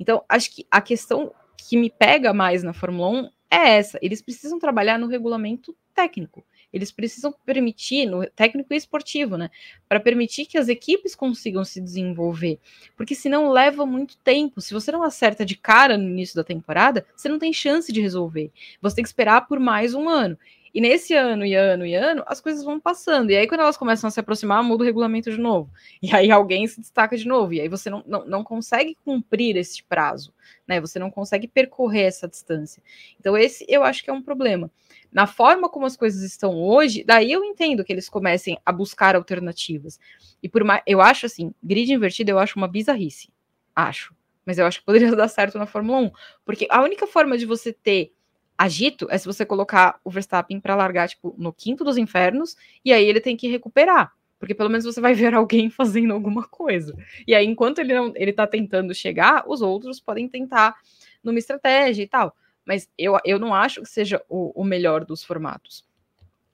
Então, acho que a questão que me pega mais na Fórmula 1 é essa. Eles precisam trabalhar no regulamento técnico. Eles precisam permitir, no técnico e esportivo, né? Para permitir que as equipes consigam se desenvolver. Porque senão leva muito tempo. Se você não acerta de cara no início da temporada, você não tem chance de resolver. Você tem que esperar por mais um ano. E nesse ano e ano e ano, as coisas vão passando. E aí, quando elas começam a se aproximar, muda o regulamento de novo. E aí alguém se destaca de novo. E aí você não, não, não consegue cumprir esse prazo né? Você não consegue percorrer essa distância. Então, esse eu acho que é um problema. Na forma como as coisas estão hoje, daí eu entendo que eles comecem a buscar alternativas. E por mais, eu acho assim, grid invertido eu acho uma bizarrice. Acho. Mas eu acho que poderia *laughs* dar certo na Fórmula 1. Porque a única forma de você ter agito é se você colocar o Verstappen para largar, tipo, no quinto dos infernos, e aí ele tem que recuperar porque pelo menos você vai ver *laughs* alguém fazendo alguma coisa. E aí, enquanto ele não ele tá tentando chegar, os outros podem tentar numa estratégia e tal. Mas eu, eu não acho que seja o, o melhor dos formatos.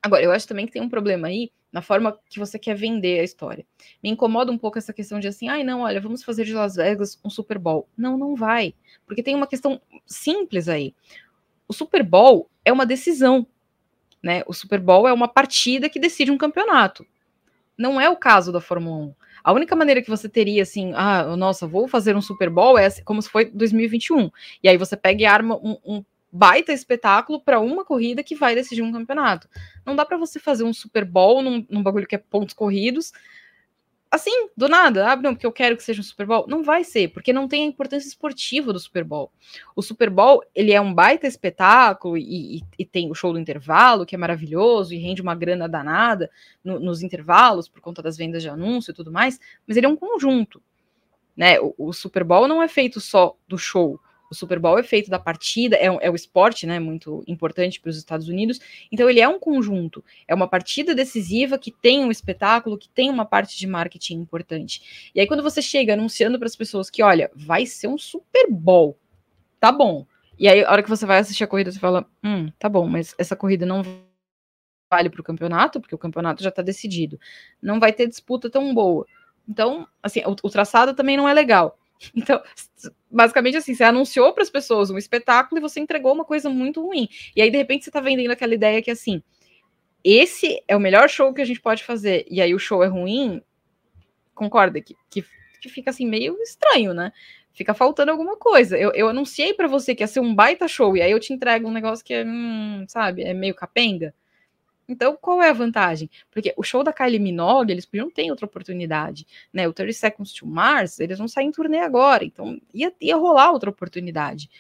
Agora, eu acho também que tem um problema aí na forma que você quer vender a história. Me incomoda um pouco essa questão de assim, ai não, olha, vamos fazer de Las Vegas um Super Bowl. Não, não vai. Porque tem uma questão simples aí. O Super Bowl é uma decisão, né? O Super Bowl é uma partida que decide um campeonato. Não é o caso da Fórmula 1. A única maneira que você teria, assim, ah, nossa, vou fazer um Super Bowl é como se foi 2021. E aí você pega e arma um, um baita espetáculo para uma corrida que vai decidir um campeonato. Não dá para você fazer um Super Bowl num, num bagulho que é pontos corridos assim, do nada, ah, não, porque eu quero que seja um Super Bowl. Não vai ser, porque não tem a importância esportiva do Super Bowl. O Super Bowl, ele é um baita espetáculo e, e, e tem o show do intervalo, que é maravilhoso e rende uma grana danada no, nos intervalos por conta das vendas de anúncio e tudo mais, mas ele é um conjunto. Né? O, o Super Bowl não é feito só do show, o Super Bowl é feito da partida, é, é o esporte, né, muito importante para os Estados Unidos, então ele é um conjunto, é uma partida decisiva que tem um espetáculo, que tem uma parte de marketing importante. E aí quando você chega anunciando para as pessoas que, olha, vai ser um Super Bowl, tá bom. E aí a hora que você vai assistir a corrida, você fala, hum, tá bom, mas essa corrida não vale para o campeonato, porque o campeonato já está decidido. Não vai ter disputa tão boa. Então, assim, o, o traçado também não é legal. Então, basicamente assim, você anunciou para as pessoas um espetáculo e você entregou uma coisa muito ruim. E aí, de repente, você está vendendo aquela ideia que assim, esse é o melhor show que a gente pode fazer, e aí o show é ruim, concorda que, que, que fica assim meio estranho, né? Fica faltando alguma coisa. Eu, eu anunciei para você que ia ser um baita show, e aí eu te entrego um negócio que é, hum, sabe, é meio capenga. Então, qual é a vantagem? Porque o show da Kylie Minogue, eles podiam ter outra oportunidade, né? O 30 Seconds to Mars, eles vão sair em turnê agora, então ia, ia rolar outra oportunidade.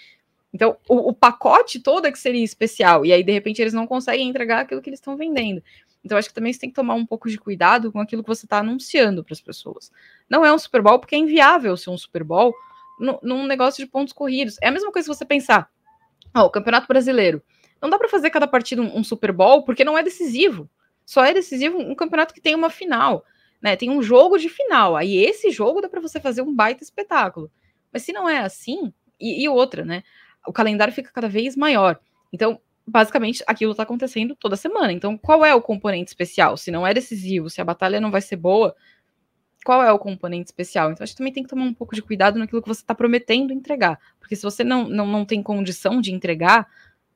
Então, o, o, pacote todo é que seria especial, e aí, de repente, eles não conseguem entregar aquilo que eles estão vendendo. Então, acho que também você tem que tomar um pouco de cuidado com aquilo que você está anunciando para as pessoas. Não é um Super Bowl, porque é inviável ser um Super Bowl num negócio de pontos corridos. É a mesma coisa se você pensar, ó, o Campeonato Brasileiro. Não dá para fazer cada partida um, um, Super Bowl, porque não é decisivo. Só é decisivo um campeonato que tem uma final. Né? Tem um jogo de final. Aí esse jogo dá para você fazer um baita espetáculo. Mas se não é assim, e, e outra, né? o calendário fica cada vez maior. Então, basicamente, aquilo está acontecendo toda semana. Então, qual é o componente especial? Se não é decisivo, se a batalha não vai ser boa, qual é o componente especial? Então, a gente também tem que tomar um pouco de cuidado naquilo que você está prometendo entregar. Porque se você não, não, não tem condição de entregar,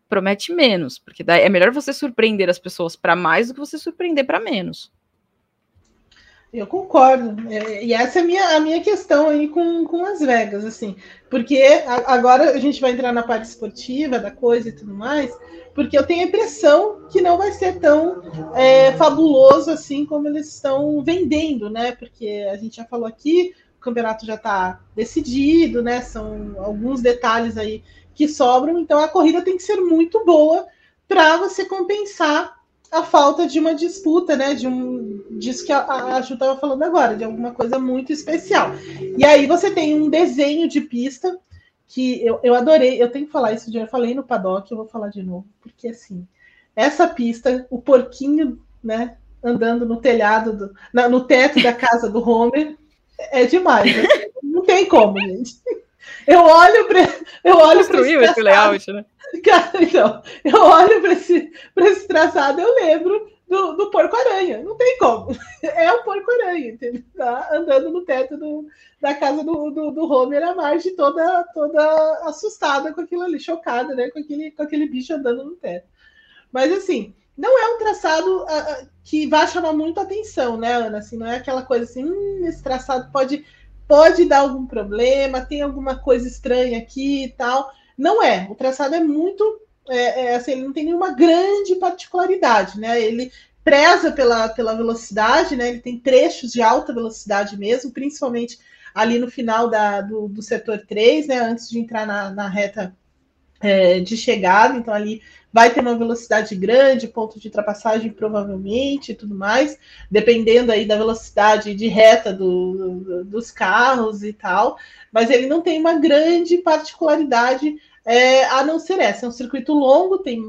promete menos. Porque daí é melhor você surpreender as pessoas para mais do que você surpreender para menos. Eu concordo. É, e essa é a minha, a minha questão aí com, com Las Vegas, assim. Porque agora a gente vai entrar na parte esportiva da coisa e tudo mais, porque eu tenho a impressão que não vai ser tão é, fabuloso assim como eles estão vendendo, né? Porque a gente já falou aqui, o campeonato já está decidido, né? São alguns detalhes aí que sobram, então a corrida tem que ser muito boa para você compensar a falta de uma disputa, né? De um disso que a, a Ju estava falando agora, de alguma coisa muito especial. E aí você tem um desenho de pista que eu, eu adorei, eu tenho que falar isso, já falei no paddock, eu vou falar de novo, porque assim, essa pista, o porquinho, né, andando no telhado, do, na, no teto da casa do Homer, é demais. Assim, não tem como, gente. Eu olho para eu olho para esse layout, né? Cara, então, eu olho para esse, esse traçado, eu lembro do, do porco-aranha. Não tem como. *laughs* É o porco-aranha, entendeu? Tá andando no teto do, da casa do, do, do Homer, a Marge toda, toda assustada com aquilo ali, chocada, né? Com aquele, com aquele bicho andando no teto. Mas assim, não é um traçado uh, que vai chamar muito atenção, né, Ana? Assim, não é aquela coisa assim, hum, esse traçado pode, pode dar algum problema, tem alguma coisa estranha aqui e tal. Não é. O traçado é muito. É, é, assim, ele não tem nenhuma grande particularidade, né? Ele preza pela, pela velocidade, né? Ele tem trechos de alta velocidade mesmo, principalmente ali no final da, do, do setor 3, né? Antes de entrar na, na reta é, de chegada, então ali vai ter uma velocidade grande, ponto de ultrapassagem provavelmente e tudo mais, dependendo aí da velocidade de reta do, do, dos carros e tal, mas ele não tem uma grande particularidade é, a não ser essa. É um circuito longo, tem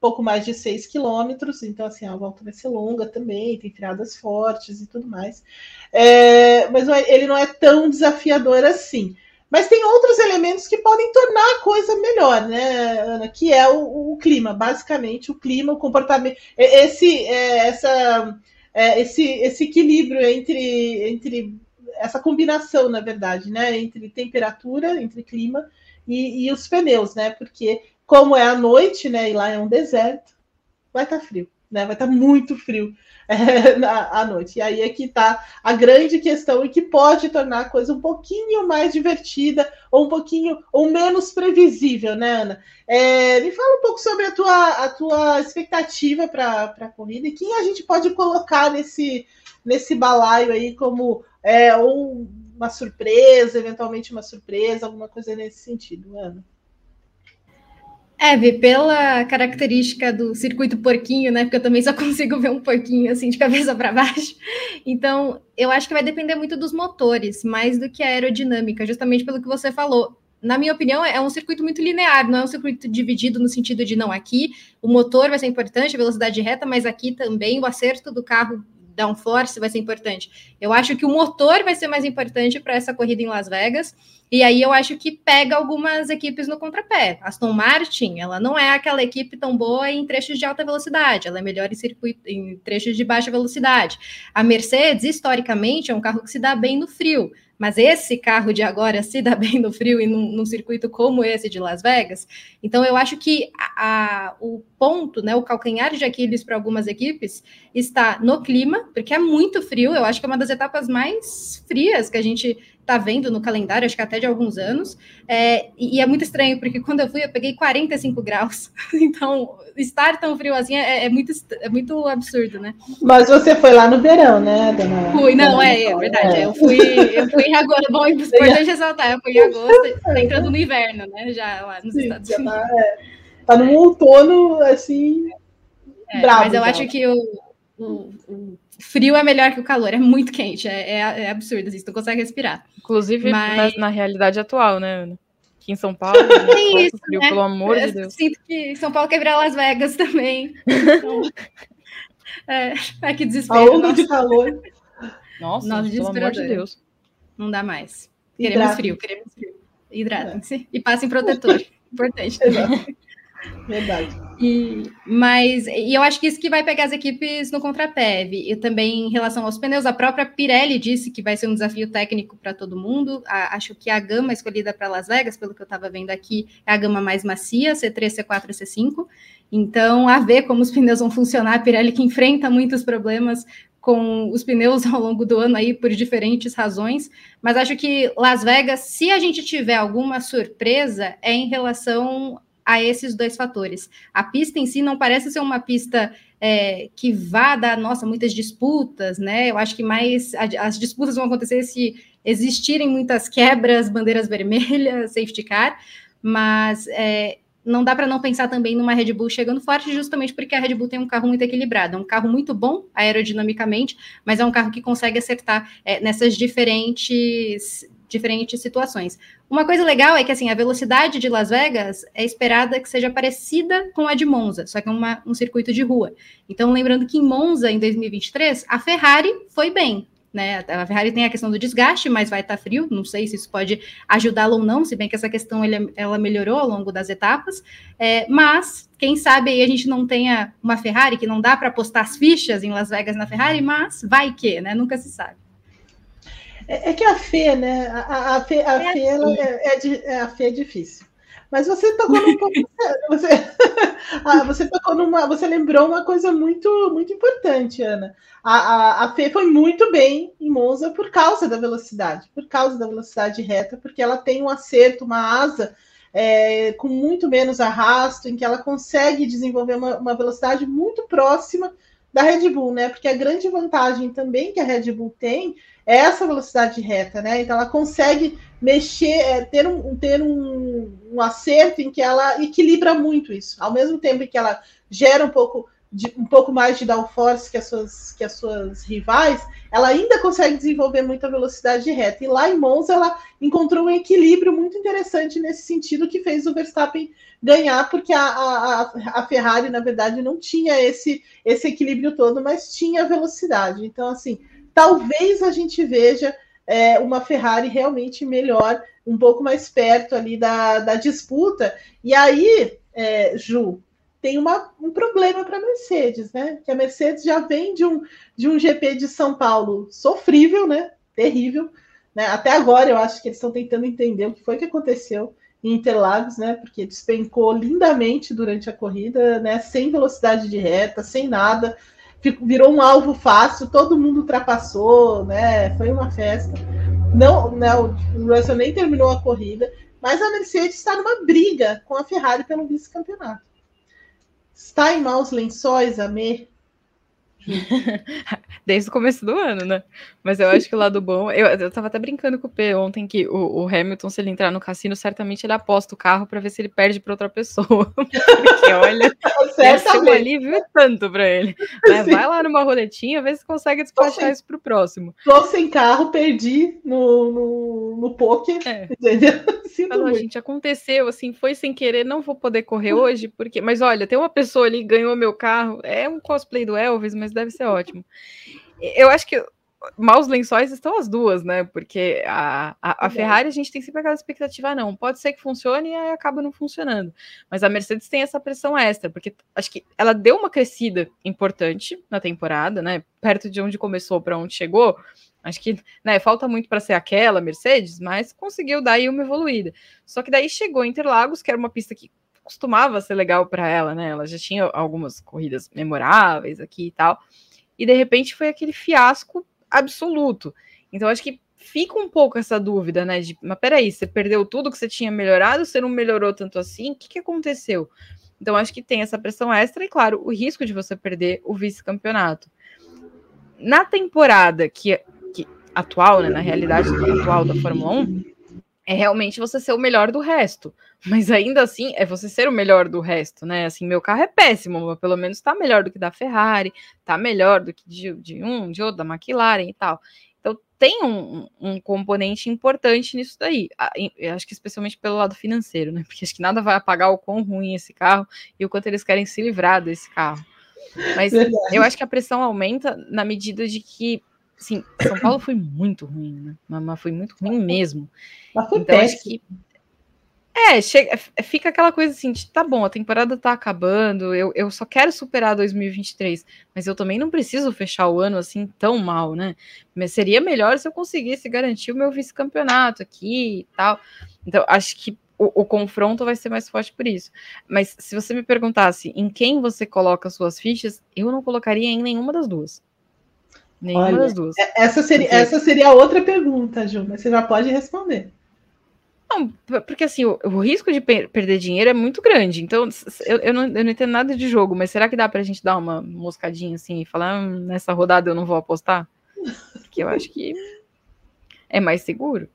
pouco mais de 6 quilômetros, então assim, a volta vai ser longa também, tem tiradas fortes e tudo mais. É, mas é, ele não é tão desafiador assim. Mas tem outros elementos que podem tornar a coisa melhor, né, Ana? Que é o, o clima, basicamente, o clima, o comportamento, esse, é, essa, é, esse, esse equilíbrio entre, entre essa combinação, na verdade, né? Entre temperatura, entre clima e, e os pneus, né? Porque como é a noite, né? E lá é um deserto, vai estar tá frio, né? Vai estar tá muito frio *laughs* é, na, à noite. E aí é que está a grande questão e que pode tornar a coisa um pouquinho mais divertida ou um pouquinho ou menos previsível, né, Ana? É, me fala um pouco sobre a tua, a tua expectativa para a corrida e quem a gente pode colocar nesse, nesse balaio aí como é, um, uma surpresa, eventualmente uma surpresa, alguma coisa nesse sentido, Ana. É, pela característica do circuito porquinho, né? Porque eu também só *laughs* consigo ver um porquinho assim de cabeça para baixo. Então, eu acho que vai depender muito dos motores, mais do que a aerodinâmica, justamente pelo que você falou. Na minha opinião, é um circuito muito linear, não é um circuito dividido no sentido de não aqui o motor vai ser importante, a velocidade reta, mas aqui também o acerto do carro downforce vai ser importante. Eu acho que o motor vai ser mais importante para essa corrida em Las Vegas E aí eu acho que pega algumas equipes no contrapé. Aston Martin, ela não é aquela equipe tão boa em trechos de alta velocidade, ela é melhor em circuito em trechos de baixa velocidade. A Mercedes, historicamente, é um carro que se dá bem no frio. Mas esse carro de agora se dá *laughs* bem no frio e num, num circuito como esse de Las Vegas. Então, eu acho que a, a, o ponto, né, o calcanhar de Aquiles para algumas equipes está no clima, porque é muito frio. Eu acho que é uma das etapas mais frias que a gente está vendo no calendário, acho que até de alguns anos. É, e, é muito estranho, porque quando eu fui, eu peguei 45 graus. *laughs* Então, estar tão frio assim é, é, muito, é muito absurdo, né? Mas você foi lá no verão, né, dona? Fui, não, é, é verdade. É. Eu, fui, eu fui em agosto. Bom, importante ressaltar, eu fui em agosto, tá entrando no inverno, né? Já lá nos Sim, Estados Unidos. Tá, é. tá no outono, assim. É, bravo, mas eu já. acho que o, o, o frio é melhor que o calor, é muito quente, é, é, é absurdo, assim, você não consegue respirar. Inclusive Mas... na, na, realidade atual, né, Ana? Aqui em São Paulo, né? *laughs* isso, frio, né? pelo amor eu de Deus. Sinto que São Paulo quer virar Las Vegas *laughs* também. Então, é, é que desespero. A onda de calor. Nossa, nossa pelo amor de Deus. Não dá mais. Queremos frio, queremos frio. Hidratem-se é. e passem protetor. *laughs* Importante. Exato. Verdade. E, mas e eu acho que isso que vai pegar as equipes no contrapé. E também em relação aos pneus, a própria Pirelli disse que vai ser um desafio técnico para todo mundo. A, acho que a gama escolhida para Las Vegas, pelo que eu estava vendo aqui, é a gama mais macia, C3, C4 e C5. Então, a ver como os pneus vão funcionar, a Pirelli que enfrenta muitos problemas com os pneus ao longo do ano aí por diferentes razões, mas acho que Las Vegas, se a gente tiver alguma surpresa, é em relação a esses dois fatores. A pista em si não parece ser uma pista é, que vá dar, nossa, muitas disputas, né? Eu acho que mais as disputas vão acontecer se existirem muitas quebras, bandeiras vermelhas, *laughs* safety car, mas é, não dá para não pensar também numa Red Bull chegando forte, justamente porque a Red Bull tem um carro muito equilibrado, é um carro muito bom aerodinamicamente, mas é um carro que consegue acertar é, nessas diferentes diferentes situações. Uma coisa legal é que assim a velocidade de Las Vegas é esperada que seja parecida com a de Monza, só que é uma, um circuito de rua. Então, lembrando que em Monza, em 2023, a Ferrari foi bem. Né? A Ferrari tem a questão do desgaste, mas vai estar frio. Não sei se isso pode ajudá-la ou não, se bem que essa questão ele, ela melhorou ao longo das etapas. É, mas quem sabe aí a gente não tenha uma Ferrari que não dá para apostar as fichas em Las Vegas na Ferrari, mas vai que, né? Nunca se sabe. É, é, que a Fê, né? A, a Fê, a é ela assim. é, é, é, a Fê é difícil. Mas você tocou num ponto *laughs* você, *laughs* ah, você tocou numa, você lembrou uma coisa muito muito importante, Ana. A, a, a Fê foi muito bem em Monza por causa da velocidade, por causa da velocidade reta, porque ela tem um acerto, uma asa é, com muito menos arrasto, em que ela consegue desenvolver uma, uma velocidade muito próxima da Red Bull, né? Porque a grande vantagem também que a Red Bull tem é essa velocidade reta, né? Então ela consegue mexer, é, ter, um, ter um, um, acerto em que ela equilibra muito isso. Ao mesmo tempo que ela gera um pouco, de, um pouco mais de downforce que as, suas, que as suas rivais, ela ainda consegue desenvolver muita velocidade reta. E lá em Monza ela encontrou um equilíbrio muito interessante nesse sentido que fez o Verstappen ganhar, porque a, a, a Ferrari, na verdade, não tinha esse, esse equilíbrio todo, mas tinha velocidade. Então, assim, talvez a gente veja é, uma Ferrari realmente melhor, um pouco mais perto ali da, da disputa. E aí, é, Ju, tem uma, um problema para a Mercedes, né? Que a Mercedes já vem de um, de um GP de São Paulo sofrível, né? Terrível. Né? Até agora eu acho que eles estão tentando entender o que foi que aconteceu em Interlagos, né? Porque despencou lindamente durante a corrida, né? Sem velocidade de reta, sem nada virou um alvo fácil, todo mundo ultrapassou, né? Foi uma festa. Não, não, o Russell nem terminou a corrida, mas a Mercedes está numa briga com a Ferrari pelo vice-campeonato. Está em maus lençóis, Amê? *laughs* Desde o começo do ano, né? Mas eu acho que o lado bom. Eu, eu tava até brincando com o P ontem que o, o Hamilton, se ele entrar no cassino, certamente ele aposta o carro para ver se ele perde para outra pessoa. *laughs* Porque olha, ser um alívio tanto para ele. Mas vai lá numa roletinha, vê se consegue despachar sem, isso pro próximo. Tô sem carro, perdi no, no, no poker. É. Entendeu? *laughs* Falou, gente, aconteceu, assim, foi sem querer, não vou poder correr hoje, porque. Mas olha, tem uma pessoa ali que ganhou meu carro. É um cosplay do Elvis, mas deve ser ótimo. Eu acho que maus lençóis estão as duas, né? Porque a, a, a Ferrari a gente tem sempre aquela expectativa, ah, não, pode ser que funcione e aí acaba não funcionando. Mas a Mercedes tem essa pressão extra, porque acho que ela deu uma crescida importante na temporada, né? Perto de onde começou para onde chegou. Acho que né, falta muito para ser aquela Mercedes, mas conseguiu dar aí uma evoluída. Só que daí chegou Interlagos, que era uma pista que costumava ser legal para ela, né? Ela já tinha algumas corridas memoráveis aqui e tal. E de repente foi aquele fiasco absoluto. Então acho que fica um pouco essa dúvida, né? De, mas peraí, você perdeu tudo que você tinha melhorado, você não melhorou tanto assim, o que, que aconteceu? Então acho que tem essa pressão extra e, claro, o risco de você perder o vice-campeonato. Na temporada que atual, né, na realidade atual da Fórmula 1, é realmente você ser o melhor do resto. Mas ainda assim, é você ser o melhor do resto, né? Assim, meu carro é péssimo, mas pelo menos tá melhor do que da Ferrari, tá melhor do que de, de um, de outro, da McLaren e tal. Então tem um, um componente importante nisso daí. Eu acho que especialmente pelo lado financeiro, né? Porque acho que nada vai apagar o quão ruim esse carro e o quanto eles querem se livrar desse carro. Mas Verdade. eu acho que a pressão aumenta na medida de que Sim, São Paulo foi muito ruim, né? Mas foi muito ruim mesmo. Mas foi então, péssimo. acho que. É, chega, fica aquela coisa assim, de, tá bom, a temporada tá acabando, eu, eu só quero superar 2023, mas eu também não preciso fechar o ano assim tão mal, né? Mas seria melhor se eu conseguisse garantir o meu vice-campeonato aqui e tal. Então, acho que o, o, confronto vai ser mais forte por isso. Mas se você me perguntasse em quem você coloca suas fichas, eu não colocaria em nenhuma das duas. Nenhuma Olha, das duas. É, essa seria, porque... essa seria a outra pergunta, Ju, mas você já pode responder. Não, porque assim, o, o risco de per perder dinheiro é muito grande. Então, eu, eu, não, eu não entendo nada de jogo, mas será que dá pra gente dar uma moscadinha assim e falar, hum, nessa rodada eu não vou apostar? Porque eu acho que é mais seguro.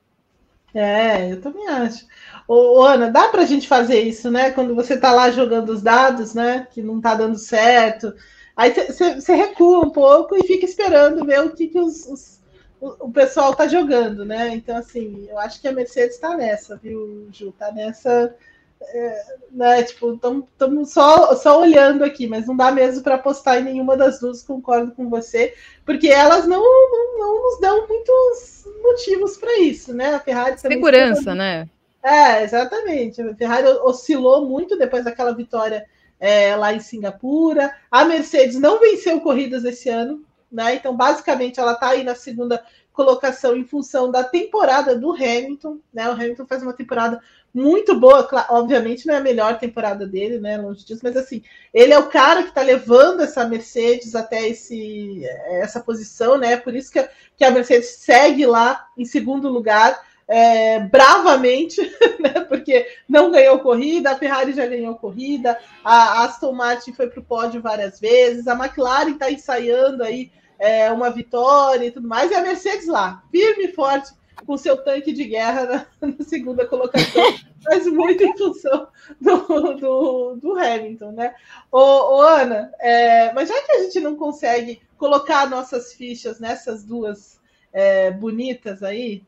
É, eu também acho. Ô, Ana, dá pra gente fazer isso, né? Quando você tá lá jogando os dados, né? Que não tá dando certo Aí você recua um pouco e fica esperando ver o que, que os, os, o, o pessoal está jogando, né? Então, assim, eu acho que a Mercedes está nessa, viu, Ju? Está nessa. É, né, tipo, estamos só, só olhando aqui, mas não dá mesmo para apostar em nenhuma das duas, concordo com você, porque elas não, não, não nos dão muitos motivos para isso, né? A Ferrari Segurança, né? É, exatamente. A Ferrari oscilou muito depois daquela vitória é, lá em Singapura. A Mercedes não venceu corridas esse ano, né? Então, basicamente, ela está aí na segunda colocação em função da temporada do Hamilton, né? O Hamilton faz uma temporada muito boa, obviamente não é a melhor temporada dele, né? Longe disso, mas assim, ele é o cara que está levando essa Mercedes até esse, essa posição, né? Por isso que a, que a Mercedes segue lá em segundo lugar é, bravamente, *laughs* né, porque não ganhou corrida, a Ferrari já ganhou corrida, a Aston Martin foi para o pódio várias vezes, a McLaren está ensaiando aí é, uma vitória e tudo mais, e a Mercedes lá, firme e forte, com seu tanque de guerra na, *laughs* na segunda colocação, *laughs* mas muito em função do, do, do Hamilton, né? Ô, ô Ana, é, mas já que a gente não consegue colocar nossas fichas nessas duas é, bonitas aí,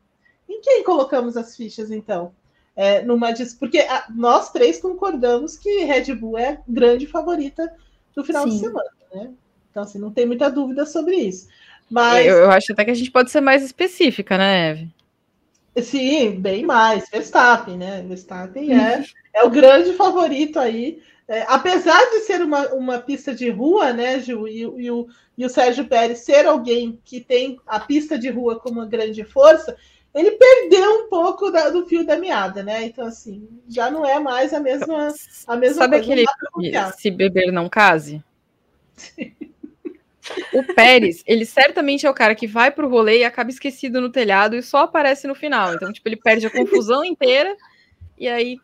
em quem colocamos as fichas, então? É, numa Porque a, nós três concordamos que Red Bull é grande favorita do final Sim. de semana, né? Então, assim, não tem muita dúvida sobre isso. Mas... Eu, eu acho até que a gente pode ser mais específica, né, Eve? Sim, bem mais. Verstappen, né? Verstappen é, é o grande favorito aí. É, apesar de ser uma, uma pista de rua, né, Ju, e, e, o, e o Sérgio Pérez ser alguém que tem a pista de rua como uma grande força, ele perdeu um pouco da, do fio da meada, né? Então, assim, já não é mais a mesma, a mesma Sabe coisa. aquele se beber não case? Sim. *laughs* O Pérez, ele certamente é o cara que vai pro rolê e acaba esquecido no telhado e só aparece no final. Então, tipo, ele perde a confusão inteira e aí.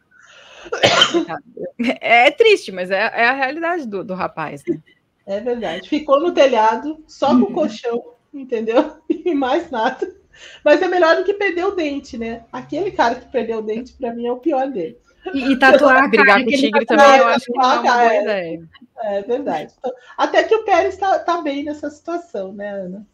É, é triste, mas é, é a realidade do, do rapaz, né? É verdade. Ficou no telhado, só com o colchão, entendeu? *laughs* E mais nada. Mas é melhor do que perder o dente, né? Aquele cara que perdeu o dente, para mim, é o pior dele. E, e tatuar a brigar com o tigre também, eu acho que é uma boa é, ideia. É verdade. Então, até que o Pérez está tá bem nessa situação, né, Ana?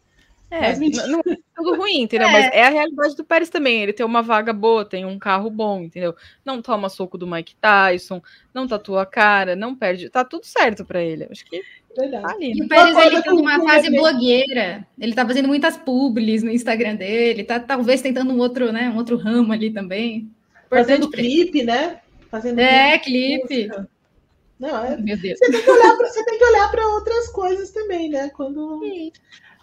É, não é tudo ruim, entendeu? É. Mas é a realidade do Pérez também. Ele tem uma vaga boa, tem um carro bom, entendeu? Não toma soco do Mike Tyson, não tatua a cara, não perde. Tá tudo certo para ele. Acho que Tá ali, né? E o Pérez ele tá numa fase blogueira. Ele tá fazendo muitas publis no Instagram dele, tá talvez tentando um outro, né, um outro ramo ali também. Fazendo clipe, né? Fazendo é, clipe. Não, é... Meu Deus. Você tem que olhar para você tem que olhar para outras coisas também, né? Quando Sim.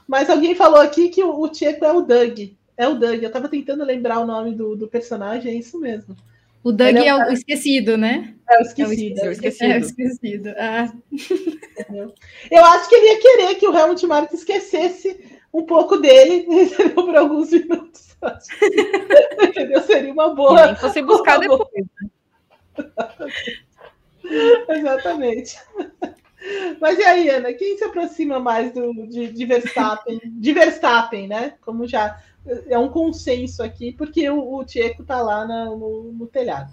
Mas alguém falou aqui que o, o Tcheco é o Doug. É o Doug. Eu estava tentando lembrar o nome do, do personagem, é isso mesmo. O Doug é, é, o esquecido, né? É o esquecido. É o esquecido. É o esquecido. Ah. Eu acho que ele ia querer que o Helmut Marko esquecesse um pouco dele *laughs* por alguns minutos. *laughs* Entendeu? Seria uma boa. Nem fosse buscar depois. *laughs* *laughs* Exatamente. Mas e aí, Ana, quem se aproxima mais do, de, de Verstappen? De Verstappen, né? Como já é um consenso aqui, porque o, o Tcheco está lá na, no, no, telhado.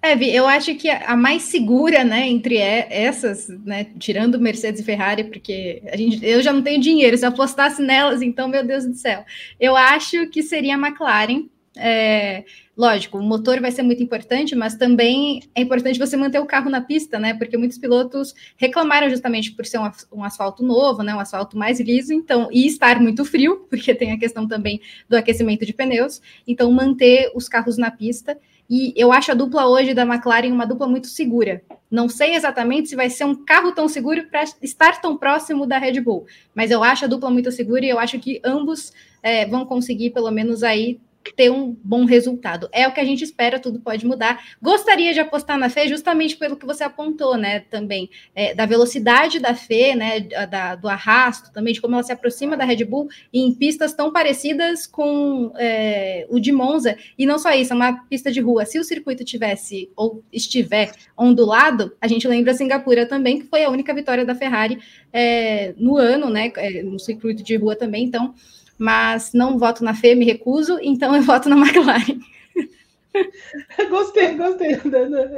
É, eu acho que a mais segura, né, entre essas, né, tirando Mercedes e Ferrari, porque a gente, eu já não tenho dinheiro, se eu apostasse nelas, então, meu Deus do céu, eu acho que seria a McLaren, é, lógico, o motor vai ser muito importante, mas também é importante você manter o carro na pista, né? Porque muitos pilotos reclamaram justamente por ser um, um, asfalto novo, né? Um asfalto mais liso, então, e estar muito frio, *laughs* porque tem a questão também do aquecimento de pneus, então manter os carros na pista. E eu acho a dupla hoje da McLaren uma dupla muito segura. Não sei exatamente se vai ser um carro tão seguro para estar tão próximo da Red Bull, mas eu acho a dupla muito segura e eu acho que ambos é, vão conseguir, pelo menos aí, ter um bom resultado. É o que a gente espera, tudo pode mudar. Gostaria de apostar na Fê justamente pelo que você apontou, né, também, é, da velocidade da Fê, né, da, do arrasto, também de como ela se aproxima da Red Bull em pistas tão parecidas com é, o de Monza, e não só isso, é uma pista de rua. Se o circuito tivesse ou estiver ondulado, a gente lembra Singapura também, que foi a única vitória da Ferrari é, no ano, né, é, no circuito de rua também, então mas não voto na Fê, me recuso, então eu voto na McLaren. *laughs* gostei, gostei.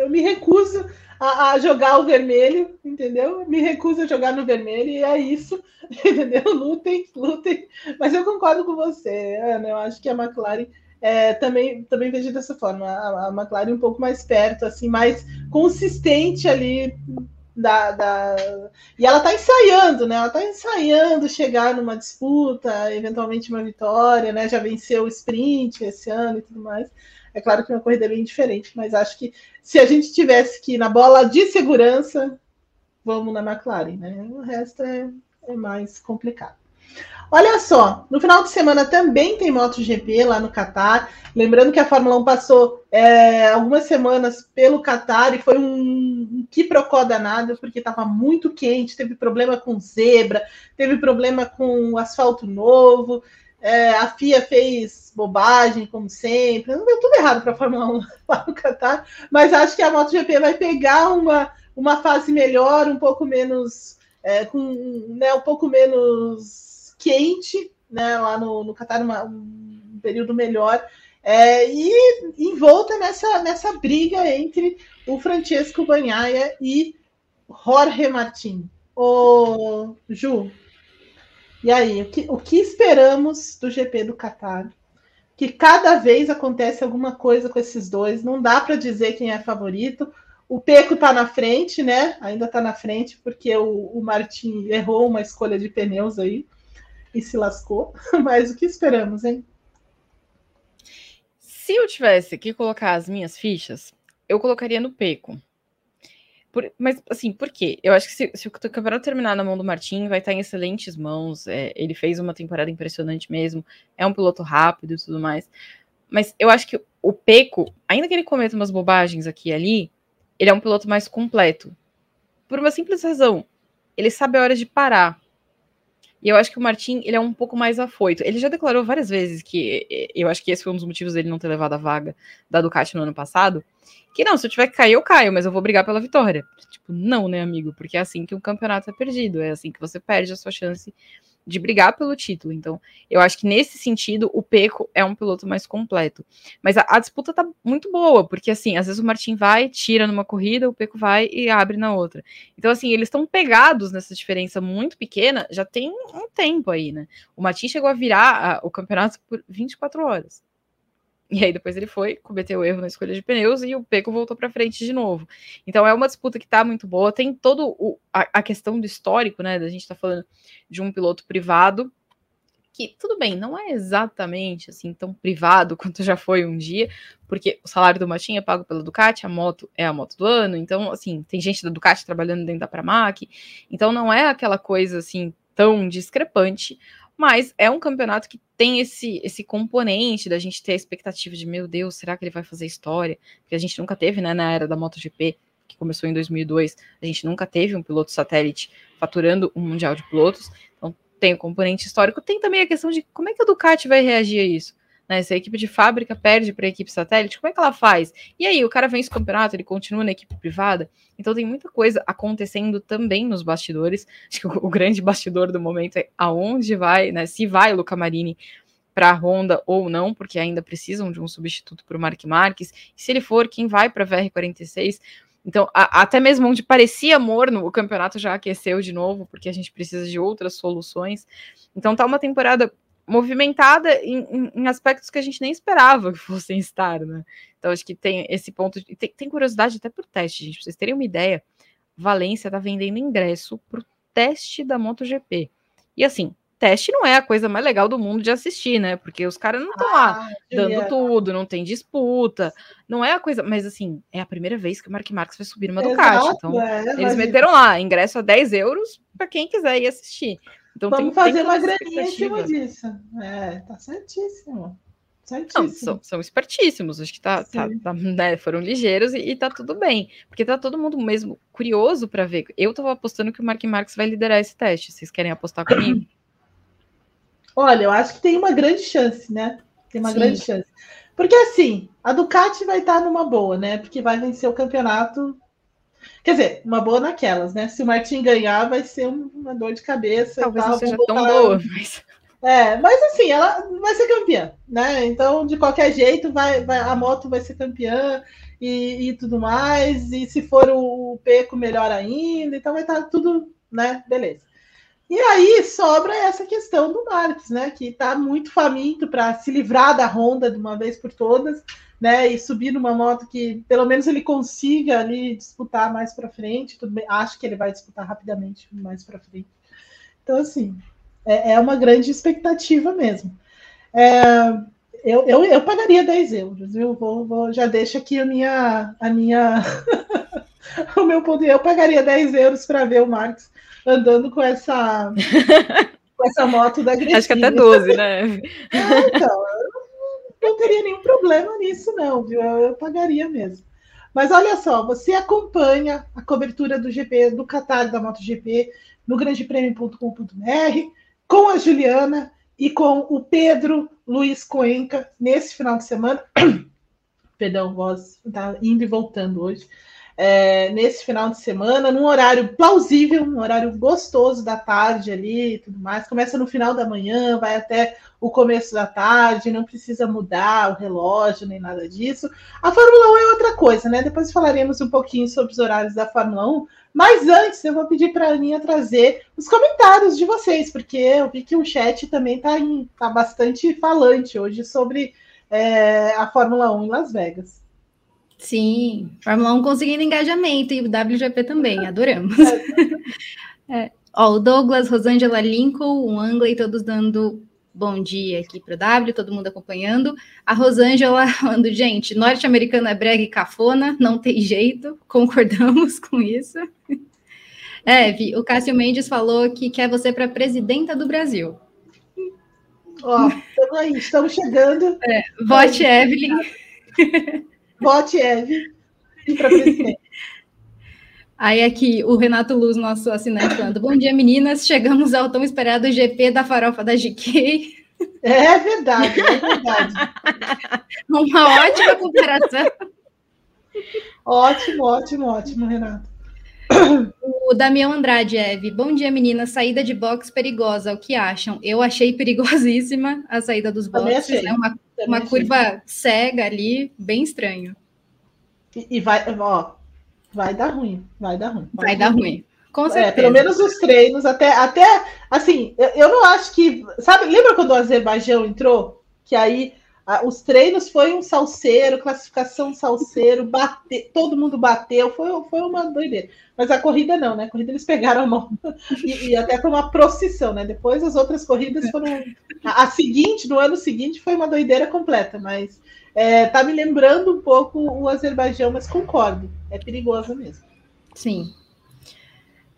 Eu me recuso a, a, jogar o vermelho, entendeu? Me recuso a jogar no vermelho e é isso, *laughs* entendeu? Lutem, lutem. Mas eu concordo com você, Ana. Eu acho que a McLaren é, também, também vejo dessa forma. A, a McLaren um pouco mais perto, assim, mais consistente ali da, da... E ela está ensaiando, né? Ela está ensaiando chegar numa disputa, eventualmente uma vitória, né? Já venceu o sprint esse ano e tudo mais. É claro que é uma corrida bem diferente, mas acho que se a gente tivesse que ir na bola de segurança, vamos na McLaren, né? O resto é, é mais complicado. Olha só, no final de semana também tem MotoGP lá no Catar. Lembrando que a Fórmula 1 passou é, algumas semanas pelo Catar e foi um, que procó danado, porque estava muito quente, teve problema com zebra, teve problema com asfalto novo. É, a FIA fez bobagem, como sempre. Não deu tudo errado para a Fórmula 1 *laughs* lá no Catar, mas acho que a MotoGP vai pegar uma, uma fase melhor, um pouco menos. É, com né, um pouco menos quente, né, lá no, no Catar, uma, um período melhor, é, e envolta nessa, nessa briga entre o Francesco Banhaia e Jorge Martin. Ju, e aí, o que, o que esperamos do GP do Catar? Que cada vez acontece alguma coisa com esses dois, não dá para dizer quem é favorito. O Peco está na frente, né? Ainda está na frente, porque o, o Martin errou uma escolha de pneus aí e se lascou. *laughs* Mas o que esperamos, hein? Se eu tivesse que colocar as minhas fichas, eu colocaria no Peco. Por, mas, assim, por quê? Eu acho que se, se, o campeonato terminar na mão do Martin, vai estar em excelentes mãos. É, ele fez uma temporada impressionante mesmo. É um piloto rápido e tudo mais. Mas eu acho que o Peco, ainda que ele cometa umas bobagens aqui e ali, ele é um piloto mais completo. Por uma simples razão. Ele sabe a hora de parar. E eu acho que o Martin, ele é um pouco mais afoito. Ele já declarou várias vezes que eu acho que esse foi um dos motivos dele não ter levado a vaga da Ducati no ano passado, que não, se eu tiver que cair, eu caio, mas eu vou brigar pela vitória. Tipo, não, né, amigo? Porque é assim que um campeonato é perdido, é assim que você perde a sua chance de brigar pelo título. Então, eu acho que nesse sentido, o Peco é um piloto mais completo. Mas a, a, disputa tá muito boa, porque assim, às vezes o Martin vai, tira numa corrida, o Peco vai e abre na outra. Então, assim, eles estão pegados nessa diferença muito pequena, já tem um tempo aí, né? O Martin chegou a virar a, o campeonato por 24 horas. E aí depois ele foi, cometeu erro na escolha de pneus e o Peco voltou para frente de novo. Então é uma disputa que está muito boa. Tem todo o, a, a, questão do histórico, né? Da gente tá falando de um piloto privado que tudo bem, não é exatamente assim tão privado *laughs* quanto já foi um dia, porque o salário do Martin é pago pela Ducati, a moto é a moto do ano, então assim, tem gente da Ducati trabalhando dentro da Pramac, então não é aquela coisa assim tão discrepante, mas é um campeonato que tem esse, esse componente da gente ter a expectativa de, meu Deus, será que ele vai fazer história? Que a gente nunca teve, né, na era da MotoGP, que começou em 2002, a gente nunca teve um piloto satélite faturando um mundial de pilotos. Então, tem o componente histórico, tem também a questão de como é que a Ducati vai reagir a isso. Né, se a equipe de fábrica perde para a equipe satélite, como é que ela faz? E aí, o cara vence o campeonato, ele continua na equipe privada. Então tem muita coisa acontecendo também nos bastidores. Acho que o, o grande bastidor do momento é aonde vai, né? Se vai o Luca Marini para a Honda ou não, porque ainda precisam de um substituto para o Mark Marques. E se ele for, quem vai para a VR46? Então, a, até mesmo onde parecia morno, o campeonato já aqueceu de novo, porque a gente precisa de outras soluções. Então, tá uma temporada movimentada em, em, aspectos que a gente nem esperava que fossem estar, né? Então, acho que tem esse ponto. De, tem, tem, curiosidade até por teste, gente. Pra vocês terem uma ideia, Valência tá vendendo ingresso pro teste da MotoGP. E assim, teste não é a coisa mais legal do mundo de assistir, né? Porque os caras não estão ah, lá dando tudo, não tem disputa, não é a coisa. Mas assim, é a primeira vez que o Mark Marques vai subir numa Ducati. Então, é, eles meteram lá, ingresso a 10 euros para quem quiser ir assistir. Então, Vamos tem, fazer tem uma graninha em cima disso. É, tá certíssimo. Certíssimo. Não, são, são espertíssimos, acho que tá, tá, tá né, foram ligeiros e, e tá tudo bem, porque tá todo mundo mesmo curioso para ver. Eu tava apostando que o Mark Marques vai liderar esse teste. Vocês querem apostar comigo? *clears throat* Olha, eu acho que tem uma grande chance, né? Tem uma Sim. grande chance. Porque assim, a Ducati vai estar numa boa, né? Porque vai vencer o campeonato Quer dizer, uma boa naquelas, né? Se o Martin ganhar, vai ser uma dor de cabeça. Talvez tal, não seja tão boa, mas. É, mas assim, ela vai ser campeã, né? Então, de qualquer jeito, vai, vai a moto vai ser campeã e, e tudo mais. E se for o, o Peco, melhor ainda. Então, vai estar tudo, né? Beleza. E aí sobra essa questão do Marques, né? Que está muito faminto para se livrar da Honda de uma vez por todas né, e subir numa moto que pelo menos ele consiga ali disputar mais para frente. Tudo bem, acho que ele vai disputar rapidamente mais para frente. Então, assim, é, é, uma grande expectativa mesmo. É, eu, eu, eu, pagaria 10 euros, viu? Vou, vou, já deixo aqui a minha. A minha *laughs* o meu poder. Eu pagaria 10 euros para ver o Marcos andando com essa. *laughs* com essa moto da Grecinha. Acho que até 12, né? *laughs* É, então, não teria nenhum problema nisso, não, viu? Eu, eu pagaria mesmo. Mas olha só, você acompanha a cobertura do GP, do Qatar da MotoGP, no grandepremio.com.br, com a Juliana e com o Pedro Luiz Coenca nesse final de semana. *coughs* Perdão, voz está indo e voltando hoje é, nesse final de semana, num horário plausível, um horário gostoso da tarde ali e tudo mais. Começa no final da manhã, vai até o começo da tarde, não precisa mudar o relógio nem nada disso. A Fórmula 1 é outra coisa, né? Depois falaremos um pouquinho sobre os horários da Fórmula 1. Mas antes, eu vou pedir para a Aninha trazer os comentários de vocês, porque eu vi que o chat também está tá bastante falante hoje sobre é, a Fórmula 1 em Las Vegas. Sim, Fórmula 1 conseguindo engajamento e o WGP também, adoramos. *laughs* é. Ó, o Douglas, Rosângela Lincoln, o Angley, todos dando bom dia aqui para o W, todo mundo acompanhando. A Rosângela *laughs* falando, gente, norte-americano é brega e cafona, não tem jeito, concordamos *laughs* com isso. É, o Cássio Mendes falou que quer você para presidenta do Brasil. Ó, estamos aí, estamos chegando. É, vote Evelyn. Vote Eve para presidente. *laughs* Aí aqui o Renato Luz, nosso assinante, falando: Bom dia, meninas. Chegamos ao tão esperado GP da farofa da GK. É verdade, é verdade. *laughs* Uma ótima comparação. Ótimo, ótimo, ótimo, Renato. O Damião Andrade, Eve. Bom dia, meninas. Saída de box perigosa. O que acham? Eu achei perigosíssima a saída dos boxes. É uma, uma curva cega ali, bem estranho. E, e, vai, ó, vai dar ruim. Vai dar ruim. Vai, vai dar ruim. ruim. Com certeza. É, pelo menos os treinos, até, até assim, eu, eu não acho que. Sabe, lembra quando o Azerbaijão entrou? Que aí os treinos foi um salseiro, classificação salseiro, bate, todo mundo bateu, foi, foi uma doideira. Mas a corrida não, né? A corrida eles pegaram a mão e, e até foi uma procissão, né? Depois as outras corridas foram. A, a, seguinte, no ano seguinte, foi uma doideira completa, mas é, tá me lembrando um pouco o Azerbaijão, mas concordo, é perigoso mesmo. Sim.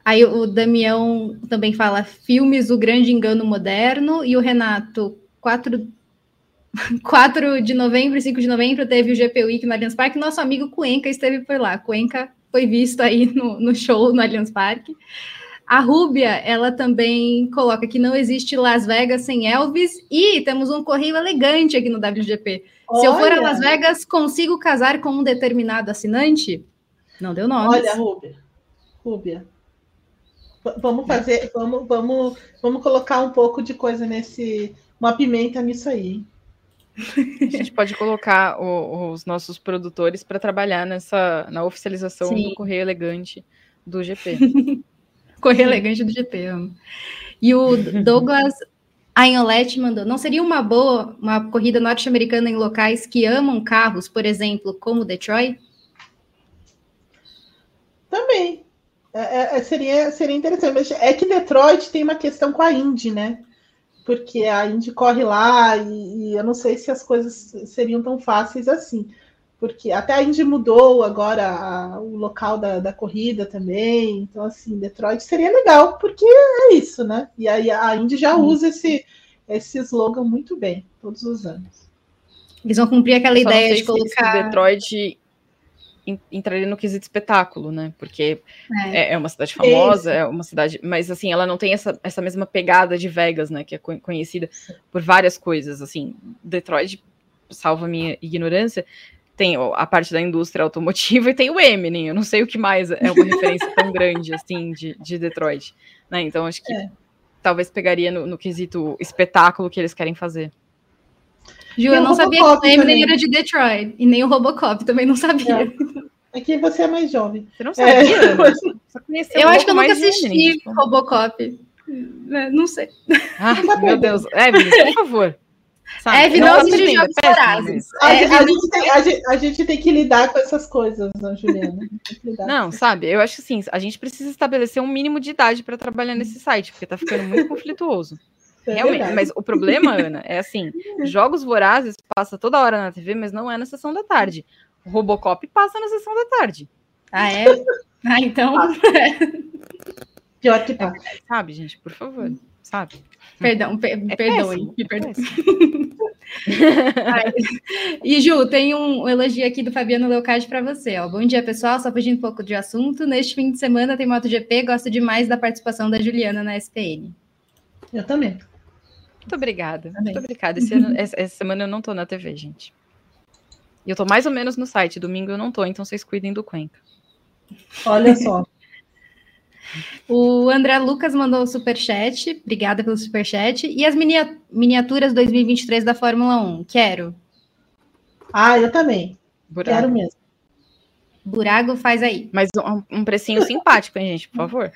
Aí o Damião também fala filmes O Grande Engano Moderno e o Renato, quatro *laughs* 4 de novembro e 5 de novembro teve o GP Week no Allianz Parque. Nosso amigo Cuenca esteve por lá. Cuenca foi visto aí no, no show no Allianz Parque. A Rúbia, ela também coloca que não existe Las Vegas sem Elvis e temos um correio elegante aqui no WGP. Olha. Se eu for a Las Vegas, consigo casar com um determinado assinante? Não deu nome. Olha, Rúbia. Rúbia. Vamos fazer, vamos, vamos, vamos colocar um pouco de coisa nesse, uma pimenta nisso aí. A gente pode colocar o, os nossos produtores para trabalhar nessa na oficialização Sim. do Correio Elegante do GP. *laughs* Correio Elegante do GP, amo. E o Douglas Ainolete mandou: não seria uma boa uma corrida norte-americana em locais que amam carros, por exemplo, como Detroit? Também. É, é, seria, seria interessante. Mas é que Detroit tem uma questão com a Indy, né? Porque a Indy corre lá e, e, eu não sei se as coisas seriam tão fáceis assim, porque até a Indy mudou agora a, o local da, da, corrida também, então assim, Detroit seria legal, porque é isso, né? E aí a Indy já usa esse, esse slogan muito bem, todos os anos. Eles vão cumprir aquela Só ideia de colocar... Detroit entraria no quesito espetáculo, né? Porque é, é, é uma cidade famosa, é uma cidade, mas assim, ela não tem essa, essa mesma pegada de Vegas, né? Que é conhecida por várias coisas. Assim, Detroit, salva minha ignorância, tem a parte da indústria automotiva e tem o Eminem. Eu não sei o que mais é uma referência tão *laughs* grande assim de, de Detroit, né? Então acho que é. talvez pegaria no, no quesito espetáculo que eles querem fazer. Ju, eu não sabia que o Eminem era de Detroit. E nem o Robocop, também não sabia. É, é que você é mais jovem. Você não sabia? É. *laughs* eu um acho que eu nunca assisti Eminem, tipo. Robocop. É, não sei. Ah, meu Deus. Evelyn, por favor. Sabe? Eve não assiste Jogos Vorazes. A, a, gente tem, a, gente, a, gente tem, que lidar com essas coisas, não, Juliana? Não, sabe, eu acho que assim, a gente precisa estabelecer um mínimo de idade para trabalhar nesse site, porque tá ficando muito *laughs* conflituoso. É Realmente, mas o problema, Ana, é assim: Jogos Vorazes passa toda hora na TV, mas não é na sessão da tarde. O Robocop passa na sessão da tarde. Ah, é? Ah, então. *laughs* Pior que tá. Sabe, gente, por favor, sabe? Perdão, per é perdoe. É *laughs* e Ju, tem um elogio aqui do Fabiano Leocard para você. Ó. Bom dia, pessoal. Só fugindo um pouco de assunto. Neste fim de semana tem MotoGP. Gosto demais da participação da Juliana na SPN. Eu também. Muito obrigada. Também. Muito obrigada. Ano, essa, essa, semana eu não tô na TV, gente. E eu tô mais ou menos no site. Domingo eu não tô, então vocês cuidem do Cuenca. Olha só. *laughs* o André Lucas mandou o superchat. Obrigada pelo superchat. E as miniaturas 2023 da Fórmula 1? Quero. Ah, eu também. Burago. Quero mesmo. Burago faz aí. Mas um, um precinho simpático, hein, gente, por favor.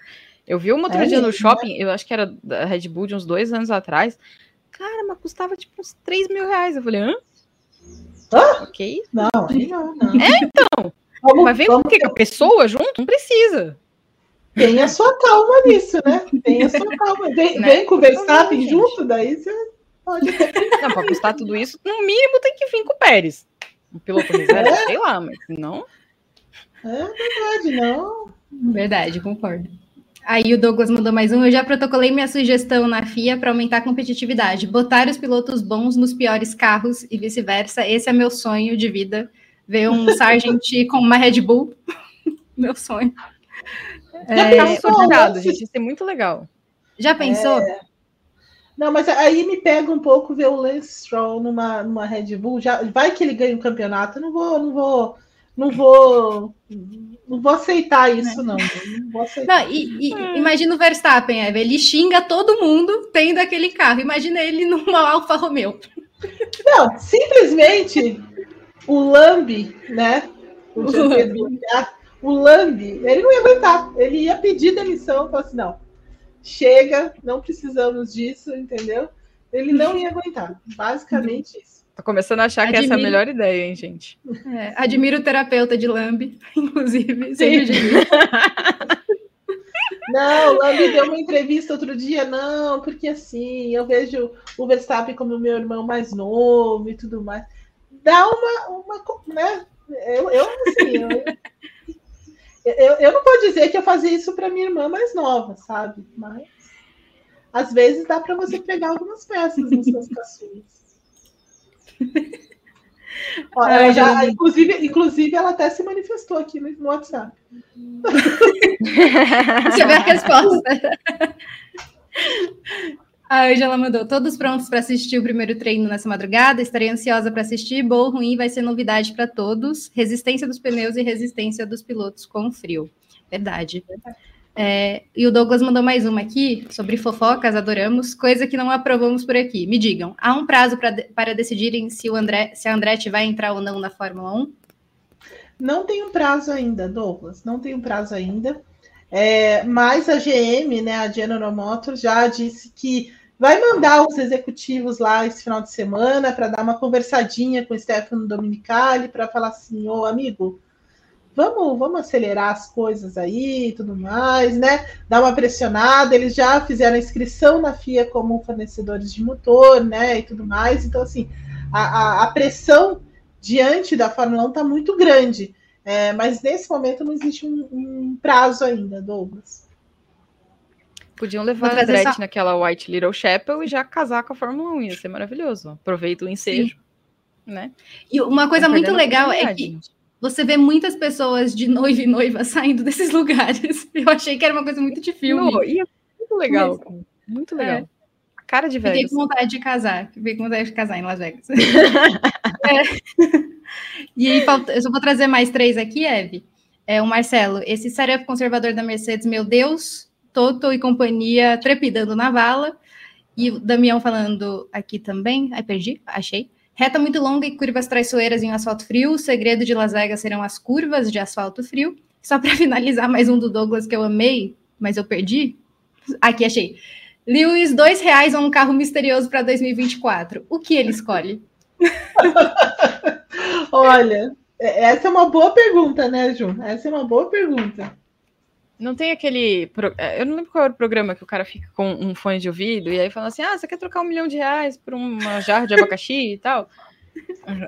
Eu vi uma outro é dia no shopping, eu acho que era da Red Bull de uns dois anos atrás. Cara, mas custava tipo uns 3 mil reais. Eu falei, hã? Ah? Ok. Não, não, não. É, então. Vamos, mas vem com o quê? Com a pessoa junto? Não precisa. Tem a sua calma nisso, né? Tem a sua calma. Vem, né? vem com o Verstappen junto, daí você pode Não, para custar tudo isso, no mínimo tem que vir com o Pérez. Um piloto reserva, é? sei lá, mas não. É verdade, não. Verdade, concordo. Aí o Douglas mandou mais um. Eu já protocolei minha sugestão na FIA para aumentar a competitividade. Botar os pilotos bons nos piores carros e vice-versa. Esse é meu sonho de vida. Ver um *laughs* Sargent com uma Red Bull. *laughs* meu sonho. Já é, pensou, gente. Isso é muito legal. Já pensou? É... Não, mas aí me pega um pouco ver o Lance Stroll numa, numa Red Bull. Já, vai que ele ganha o um campeonato. Eu não vou, não vou não vou não vou aceitar isso, não. Não, vou aceitar. não e, e imagina o Verstappen, Eva, ele xinga todo mundo tendo aquele carro. Imagina ele numa *laughs* Alfa Romeo. Não, simplesmente o Lambi, né? O, *laughs* o Lambi. o Lambi, ele não ia aguentar. Ele ia pedir demissão, falar assim, não, chega, não precisamos disso, entendeu? Ele não ia aguentar. Basicamente isso. Tô começando a achar admiro... que essa é a melhor ideia, hein, gente? É, admiro o terapeuta de Lambi, *laughs* inclusive. Sim. *laughs* Não, o Lambi deu uma entrevista outro dia, não, porque assim, eu vejo o Verstappen como meu irmão mais novo e tudo mais. Dá uma, uma né? Eu, eu assim, eu, eu, eu não vou dizer que eu fazia isso para minha irmã mais nova, sabe? Mas às vezes dá para você pegar algumas peças nos seus caçulas. Olha, já, inclusive, inclusive, ela até se manifestou aqui no, WhatsApp. Você vê a *laughs* resposta. A Angela mandou: todos prontos para assistir o primeiro treino nessa madrugada? Estarei ansiosa para assistir. Bom ou ruim vai ser novidade para todos. Resistência dos pneus e resistência dos pilotos com frio. Verdade. Verdade. É, e o Douglas mandou mais uma aqui sobre fofocas, adoramos, coisa que não aprovamos por aqui. Me digam, há um prazo pra, para decidirem se, o André, se a Andretti vai entrar ou não na Fórmula 1? Não tem um prazo ainda, Douglas, não tem um prazo ainda. É, mas a GM, né, a General Motors, já disse que vai mandar os executivos lá esse final de semana para dar uma conversadinha com o Stefano Dominicali para falar assim, ô amigo, vamos, vamos acelerar as coisas aí e tudo mais, né? Dar uma pressionada. Eles já fizeram a inscrição na FIA como fornecedores de motor, né? E tudo mais. Então, assim, a, a, a pressão diante da Fórmula 1 está muito grande. É, mas nesse momento não existe um, um prazo ainda, Douglas. Podiam levar a Andretti essa... naquela White Little Chapel e já casar com a Fórmula 1, ia ser maravilhoso. Aproveita o ensejo, Sim. né? E uma coisa muito legal é que você vê muitas pessoas de noiva e noiva *laughs* saindo desses lugares. *laughs* Eu achei que era uma coisa muito de filme. Não, e é muito legal. Mas, muito legal. É. Cara de velho. Fiquei com vontade de casar. Fiquei com vontade de casar em Las Vegas. *laughs* é. E aí, eu só vou trazer mais três aqui, Eve. É, o Marcelo, esse setup conservador da Mercedes, meu Deus, Toto e companhia trepidando na vala. E o Damião falando aqui também. Ai, perdi, achei. Reta muito longa e curvas traiçoeiras em asfalto frio. O segredo de Las Vegas serão as curvas de asfalto frio. Só para *laughs* finalizar, mais um do Douglas que eu amei, mas eu perdi. Aqui, achei. Lewis, dois reais ou um carro misterioso para 2024. O que ele escolhe? *laughs* Olha, é, essa é uma boa pergunta, né, Ju? Essa é uma boa pergunta. Não tem aquele. É, eu não lembro qual era o programa que o cara fica com um fone de ouvido e aí fala assim: ah, você quer trocar um milhão de reais por uma jarra de abacaxi e tal?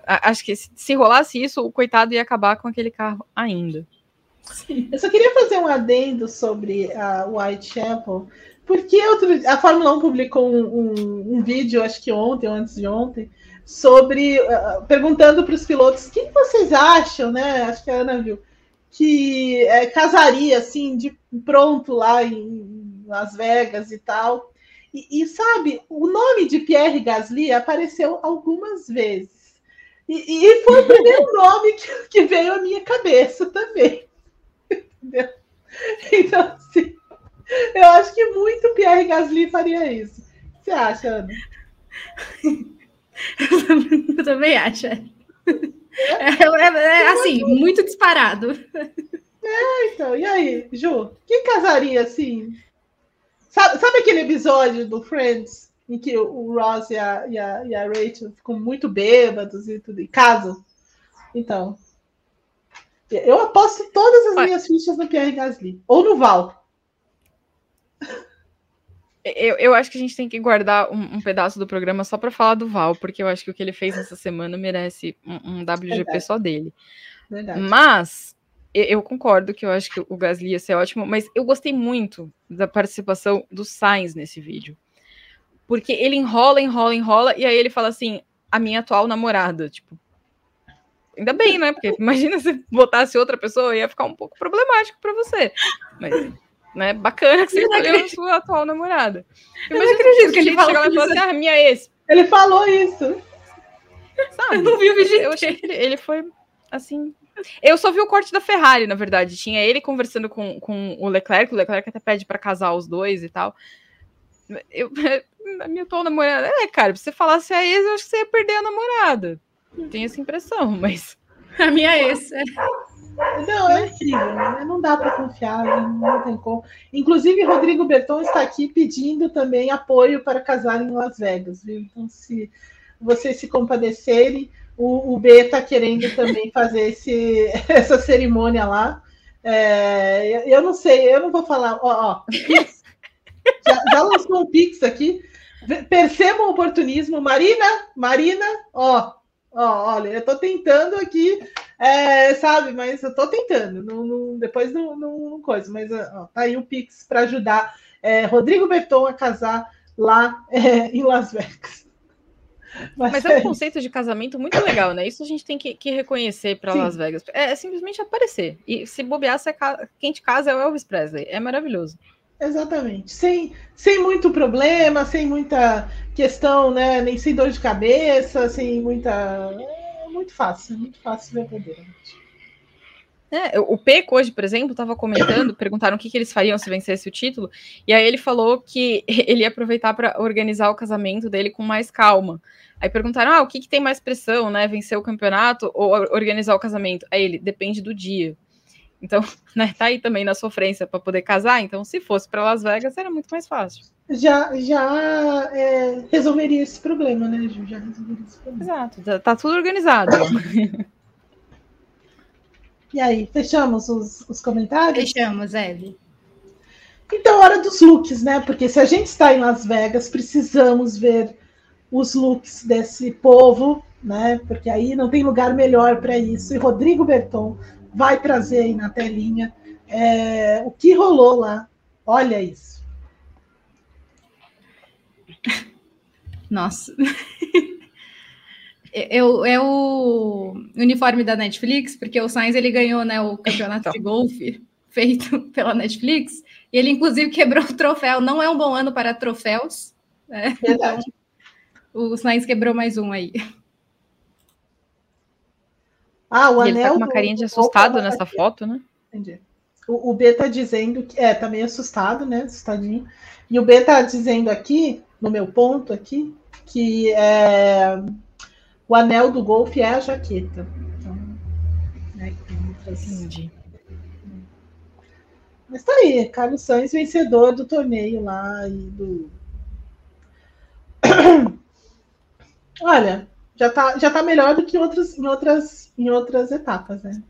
Acho que se rolasse isso, o coitado ia acabar com aquele carro ainda. Sim. Eu só queria fazer um adendo sobre a Whitechapel, porque outro, a Fórmula 1 publicou um, um, um, vídeo, acho que ontem ou antes de ontem, sobre uh, perguntando para os pilotos o que vocês acham, né? Acho que a Ana viu que é, casaria assim de pronto lá em Las Vegas e tal. E, e, sabe, o nome de Pierre Gasly apareceu algumas vezes. E, e foi o primeiro *laughs* nome que, que, veio à minha cabeça também. Entendeu? Então, assim, eu acho que muito Pierre Gasly faria isso. O que você acha, Ana? *laughs* Eu também acho. É, é, é assim, muito disparado. É, então, e aí, Ju? Quem casaria assim? Sabe, sabe aquele episódio do Friends em que o Ross e a, e a, e a Rachel ficam muito bêbados e tudo, e casam? Então, eu aposto todas as minhas fichas no Pierre Gasly. Ou no Val. Eu, eu acho que a gente tem que guardar um, um pedaço do programa só para falar do Val, porque eu acho que o que ele fez essa semana merece um, um WGP Verdade. só dele. Verdade. Mas eu, eu, concordo que eu acho que o Gasly ia ser ótimo, mas eu gostei muito da participação do Sainz nesse vídeo. Porque ele enrola, enrola, enrola, e aí ele fala assim: a minha atual namorada. Tipo, ainda bem, né? Porque imagina se botasse outra pessoa, ia ficar um pouco problemático para você. Mas né? Bacana que você escolheu a sua atual namorada. Eu não acredito que ele falou isso. Assim, ah, minha ex. Ele falou isso. Sabe? Eu não vi o vídeo. Eu achei que ele, ele foi, assim, Eu só vi o corte da Ferrari, na verdade. Tinha ele conversando com, com o Leclerc, o Leclerc até pede para casar os dois e tal. Eu, *laughs* a minha atual namorada. É, cara, se você falasse a ex, eu acho que você ia perder a namorada. Tenho essa impressão, mas. *laughs* A minha ex. É. Não, é incrível, né? não dá para confiar, não tem como. Inclusive, Rodrigo Berton está aqui pedindo também apoio para casar em Las Vegas, viu? Então, se vocês se compadecerem, o, o B está querendo também fazer esse, *laughs* essa cerimônia lá. É, eu não sei, eu não vou falar. Ó, ó já, já lançou um Pix aqui. Percebam o oportunismo. Marina, Marina, ó, ó, olha, eu estou tentando aqui, é, sabe, mas eu estou tentando. Não, não, depois não, não, coisa, mas ó, tá aí o Pix para ajudar é, Rodrigo Berton a casar lá é, em Las Vegas. Mas, Mas, é um conceito de casamento muito legal, né? Isso a gente tem que, que reconhecer para Las Vegas. É, é, simplesmente aparecer. E se bobear, você, quem te casa é o Elvis Presley. É maravilhoso. Exatamente. Sem, sem muito problema, sem muita questão, né? Nem sem dor de cabeça, sem muita. É muito fácil, é muito fácil verdadeiramente. É, o Peco hoje, por exemplo, estava comentando, *coughs* perguntaram o que, que, eles fariam se vencesse o título, e aí ele falou que *laughs* ele ia aproveitar para organizar o casamento dele com mais calma. Aí perguntaram: ah, o que, que tem mais pressão, né? Vencer o campeonato ou organizar o casamento? Aí ele, depende do dia. Então, *laughs* né, tá aí também na sofrência para poder casar. Então, se fosse para Las Vegas, era muito mais fácil. Já, já é, resolveria esse problema, né, Ju? Já resolveria esse problema. Exato, tá, tá tudo organizado. *laughs* e aí, fechamos os, os comentários? Fechamos, Eve. Então, hora dos looks, né? Porque se a gente está em Las Vegas, precisamos ver os looks desse povo, né? Porque aí não tem lugar melhor para isso. E Rodrigo Berton vai trazer aí na telinha é, o que rolou lá. Olha isso. Nossa. *laughs* É, é o uniforme da Netflix, porque o Sainz ele ganhou né, o campeonato de golfe feito pela Netflix, e ele inclusive quebrou o troféu. Não é um bom ano para troféus. Né? Verdade. Então, o Sainz quebrou mais um aí. Ah, o e anel. Ele tá com uma carinha de assustado nessa aqui. foto, né? Entendi. O, o B tá dizendo que. É, tá meio assustado, né? Assustadinho. E o B tá dizendo aqui, no meu ponto aqui, que é, o anel do golfe é a jaqueta. Então, né, Entendi. Mas tá aí, Carlos Sainz vencedor do torneio lá e do. *coughs* Olha, já tá, já tá melhor do que outras, em, outras, em outras etapas, né?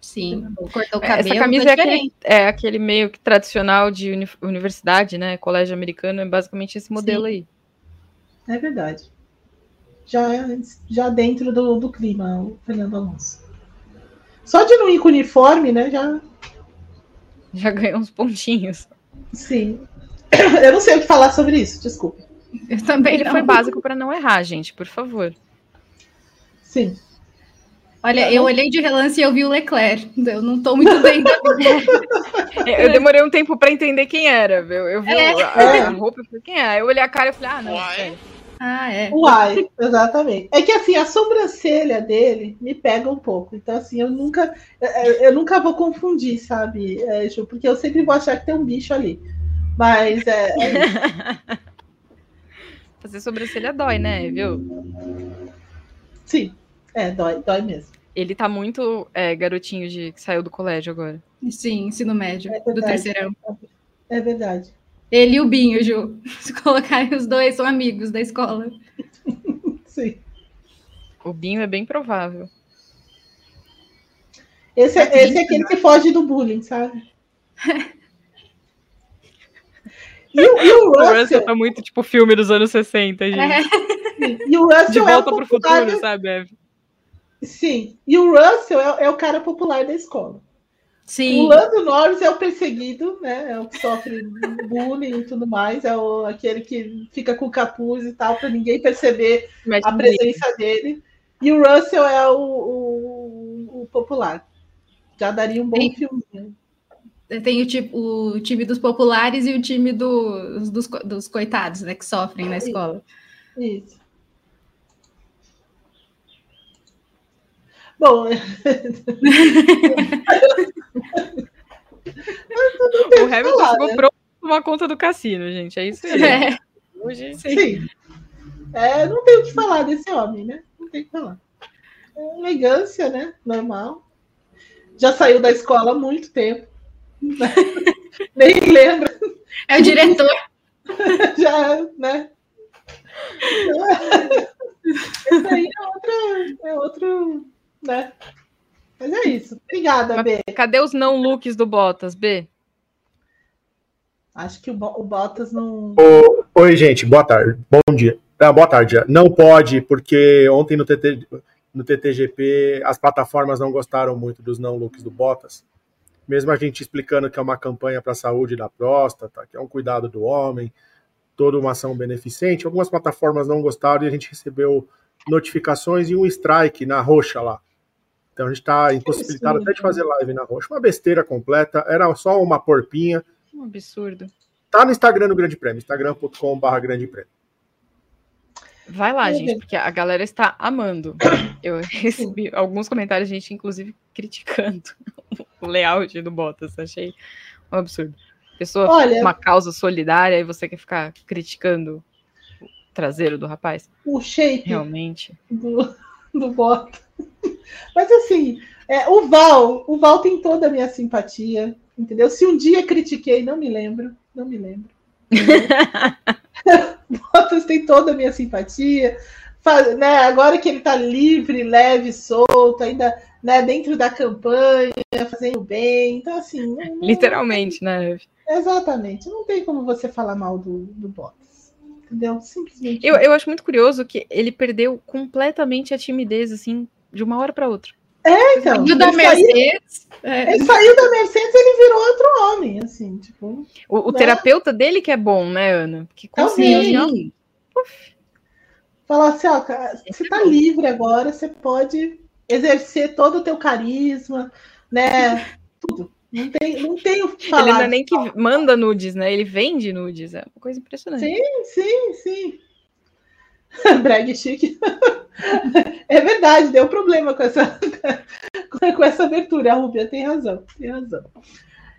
Sim, cortou o cabelo. Essa camisa é aquele, é aquele, meio que tradicional de uni universidade, né? Colégio americano, é basicamente esse modelo Sim. aí. É verdade. Já, já dentro do, do clima, o Fernando Alonso. Só de não ir com uniforme, né? Já. Já ganhou uns pontinhos. Sim. *coughs* Eu não sei o que falar sobre isso, desculpe. Eu também. Ele não. foi básico para não errar, gente, por favor. Sim. Olha, eu olhei de relance e eu vi o Leclerc. Eu não estou muito bem. *laughs* eu demorei um tempo para entender quem era. Eu, eu vi é. a, a, roupa e falei, quem é? Eu olhei a cara e falei, ah, não. Uai. Ah, é. Uai, exatamente. É que assim, a sobrancelha dele me pega um pouco. Então, assim, eu nunca, eu nunca vou confundir, sabe, é, Ju? Porque eu sempre vou achar que tem um bicho ali. Mas é. é *laughs* Fazer sobrancelha dói, né, viu? Sim. É, dói, dói mesmo. Ele tá muito é, garotinho de que saiu do colégio agora. Sim, ensino médio, é do terceirão. É verdade. Ele e o Binho, Ju. *laughs* Se colocarem os dois, são amigos da escola. *laughs* Sim. O Binho é bem provável. Esse, é, esse é aquele que foge do bullying, sabe? *laughs* E o, e o Russell... o Russell tá muito tipo filme dos anos 60, gente. É. E o Russell De volta é o pro futuro, sabe, Eve? Sim, e o Russell é, é, o cara popular da escola. Sim. O Lando Norris é o perseguido, né? É o que sofre *laughs* bullying e tudo mais. É o, aquele que fica com capuz e tal, para ninguém perceber a presença dele. E o Russell é o, o, o popular. Já daria um bom Sim. filme. Tem o, tipo, o time dos populares e o time dos, dos, dos coitados, né? Que sofrem na escola. Isso. Bom. *laughs* o Hamilton falar, ficou né? pronto uma conta do cassino, gente. É isso aí. É. Hoje, sim. É, não tem o que falar desse homem, né? Não tem o que falar. É elegância, né? Normal. Já saiu da escola há muito tempo. *laughs* Nem lembra. É o diretor. *laughs* Já, né? Esse aí é outro, é outro, né? Mas é isso. Obrigada, B. Cadê os não looks do Bottas, B? Acho que o, o Bottas não. oi, gente, boa tarde. Bom dia. Ah, boa tarde. Não pode, porque ontem no, TT, no TTGP as plataformas não gostaram muito dos não looks do Bottas. Mesmo a gente explicando que é uma campanha para a saúde da próstata, que é um cuidado do homem, toda uma ação beneficente, algumas plataformas não gostaram e a gente recebeu notificações e um strike na roxa lá. Então a gente está impossibilitado até de fazer live na roxa. Uma besteira completa, era só uma porpinha. Um absurdo. Tá no Instagram do Grande Prêmio, instagram.com.br Grande Prêmio. Vai lá, gente, porque a galera está amando. Eu *laughs* recebi alguns comentários, gente, inclusive criticando *laughs* o layout do Bottas. Achei um absurdo. Pessoa Olha, uma causa solidária e você quer ficar criticando o traseiro do rapaz? O shape. Realmente. Do, do Bottas. Mas assim, é, o Val, o Val tem toda a minha simpatia, entendeu? Se um dia critiquei, não me lembro, não me lembro. *laughs* Bottas tem toda a minha simpatia. Faz, né, agora que ele está livre, leve, solto, ainda né, dentro da campanha, fazendo bem. Então, assim. Não, Literalmente, né? Exatamente. Não tem como você falar mal do, do Bottas. Entendeu? Simplesmente. Eu, eu acho muito curioso que ele perdeu completamente a timidez, assim, de uma hora para outra. É, então. Ele, da Mercedes, saiu, é. ele saiu da Mercedes ele virou outro homem, assim, tipo. O, o né? terapeuta dele que é bom, né, Ana? Que conseguiu. Falar assim, ó, você tá livre agora, você pode exercer todo o teu carisma, né? Tudo. Não tem, não tem o que falar. Ele não é nem que manda nudes, né? Ele vende nudes. É uma coisa impressionante. Sim, sim, sim. *laughs* Brag chique. *laughs* é verdade, deu problema com essa, *laughs* com essa abertura. A Rubia tem razão, tem razão.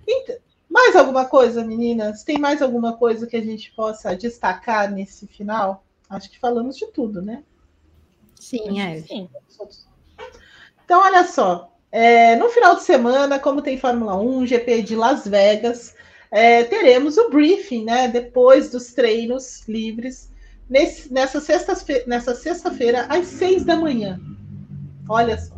Então, mais alguma coisa, meninas? Tem mais alguma coisa que a gente possa destacar nesse final? Acho que falamos de tudo, né? Sim, é. Sim. Então, olha só. É, no final de semana, como tem Fórmula 1, GP de Las Vegas, é, teremos o briefing, né? Depois dos treinos livres nesse, nessa sexta-feira, nessa sexta-feira, às seis da manhã. Olha só.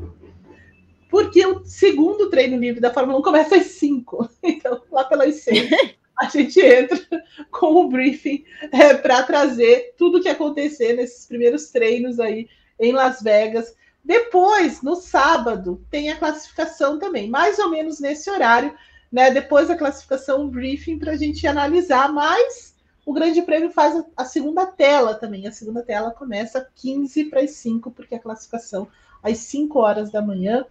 Porque o segundo treino livre da Fórmula 1 começa às cinco. *laughs* Então, lá pelas seis, a gente entra *laughs* com o briefing é, para trazer tudo o que acontecer nesses primeiros treinos aí em Las Vegas. Depois, no sábado, tem a classificação também, mais ou menos nesse horário, né? Depois da classificação, um briefing para a gente analisar mais o Grande Prêmio faz a segunda tela também. A segunda tela começa 15 para as 5, porque a classificação às 5 horas da manhã.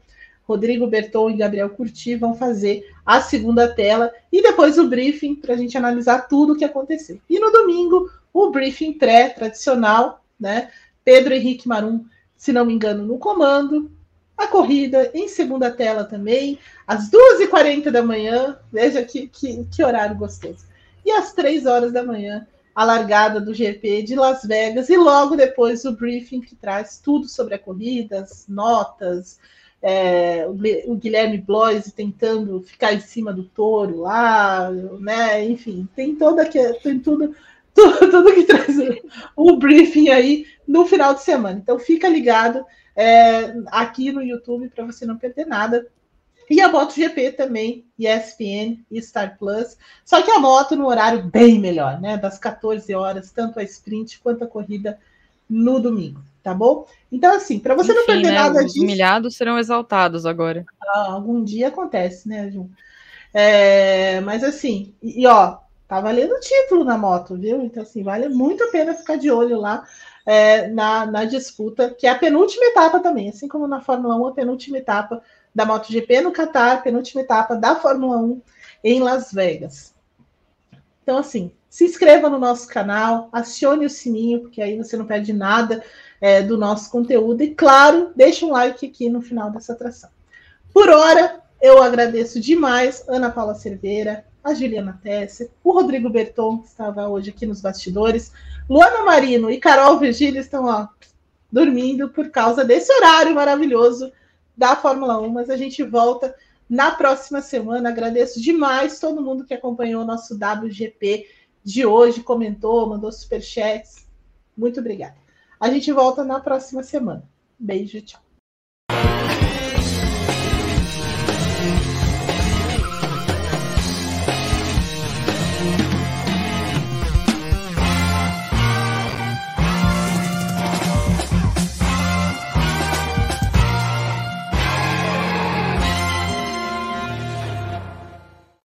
Rodrigo Berton e Gabriel Curti vão fazer a segunda tela e depois o briefing para a gente analisar tudo o que aconteceu. E no domingo, o briefing pré-tradicional, né? Pedro Henrique Marum, se não me engano, no comando. A corrida em segunda tela também, às 2h40 da manhã. Veja que, que, que horário gostoso e às três horas da manhã, a largada do GP de Las Vegas, e logo depois o briefing que traz tudo sobre a corrida, as notas, é, o Guilherme Bloise tentando ficar em cima do touro lá, né? Enfim, tem toda que tem tudo, *laughs* tudo, tudo que traz o, o, briefing aí no final de semana. Então fica ligado é, aqui no YouTube para você não perder nada. E a MotoGP também, ESPN e Star Plus. Só que a moto no horário bem melhor, né? Das 14 horas, tanto a sprint quanto a corrida no domingo, tá bom? Então, assim, para você Enfim, não perder né, nada os disso. Os humilhados serão exaltados agora. Ah, algum dia acontece, né, Ju? É, mas assim, e, e ó, tá valendo o título na moto, viu? Então, assim, vale muito a pena ficar de olho lá é, na, na disputa, que é a penúltima etapa também, assim como na Fórmula 1, a penúltima etapa da MotoGP no Qatar, penúltima etapa da Fórmula 1 em Las Vegas. Então, assim, Se inscreva no nosso canal, acione o sininho, porque aí você não perde nada é, do nosso conteúdo. E, claro, deixe um like aqui no final dessa atração. Por hora, eu agradeço demais Ana Paula Cerveira, a Juliana Tesser, o Rodrigo Berton, que estava hoje aqui nos bastidores, Luana Marino e Carol Virgílio estão ó, dormindo por causa desse horário maravilhoso da Fórmula 1, mas a gente volta na próxima semana. Agradeço demais todo mundo que acompanhou o nosso WGP de hoje, comentou, mandou superchats. Muito obrigada. A gente volta na próxima semana. Beijo, tchau.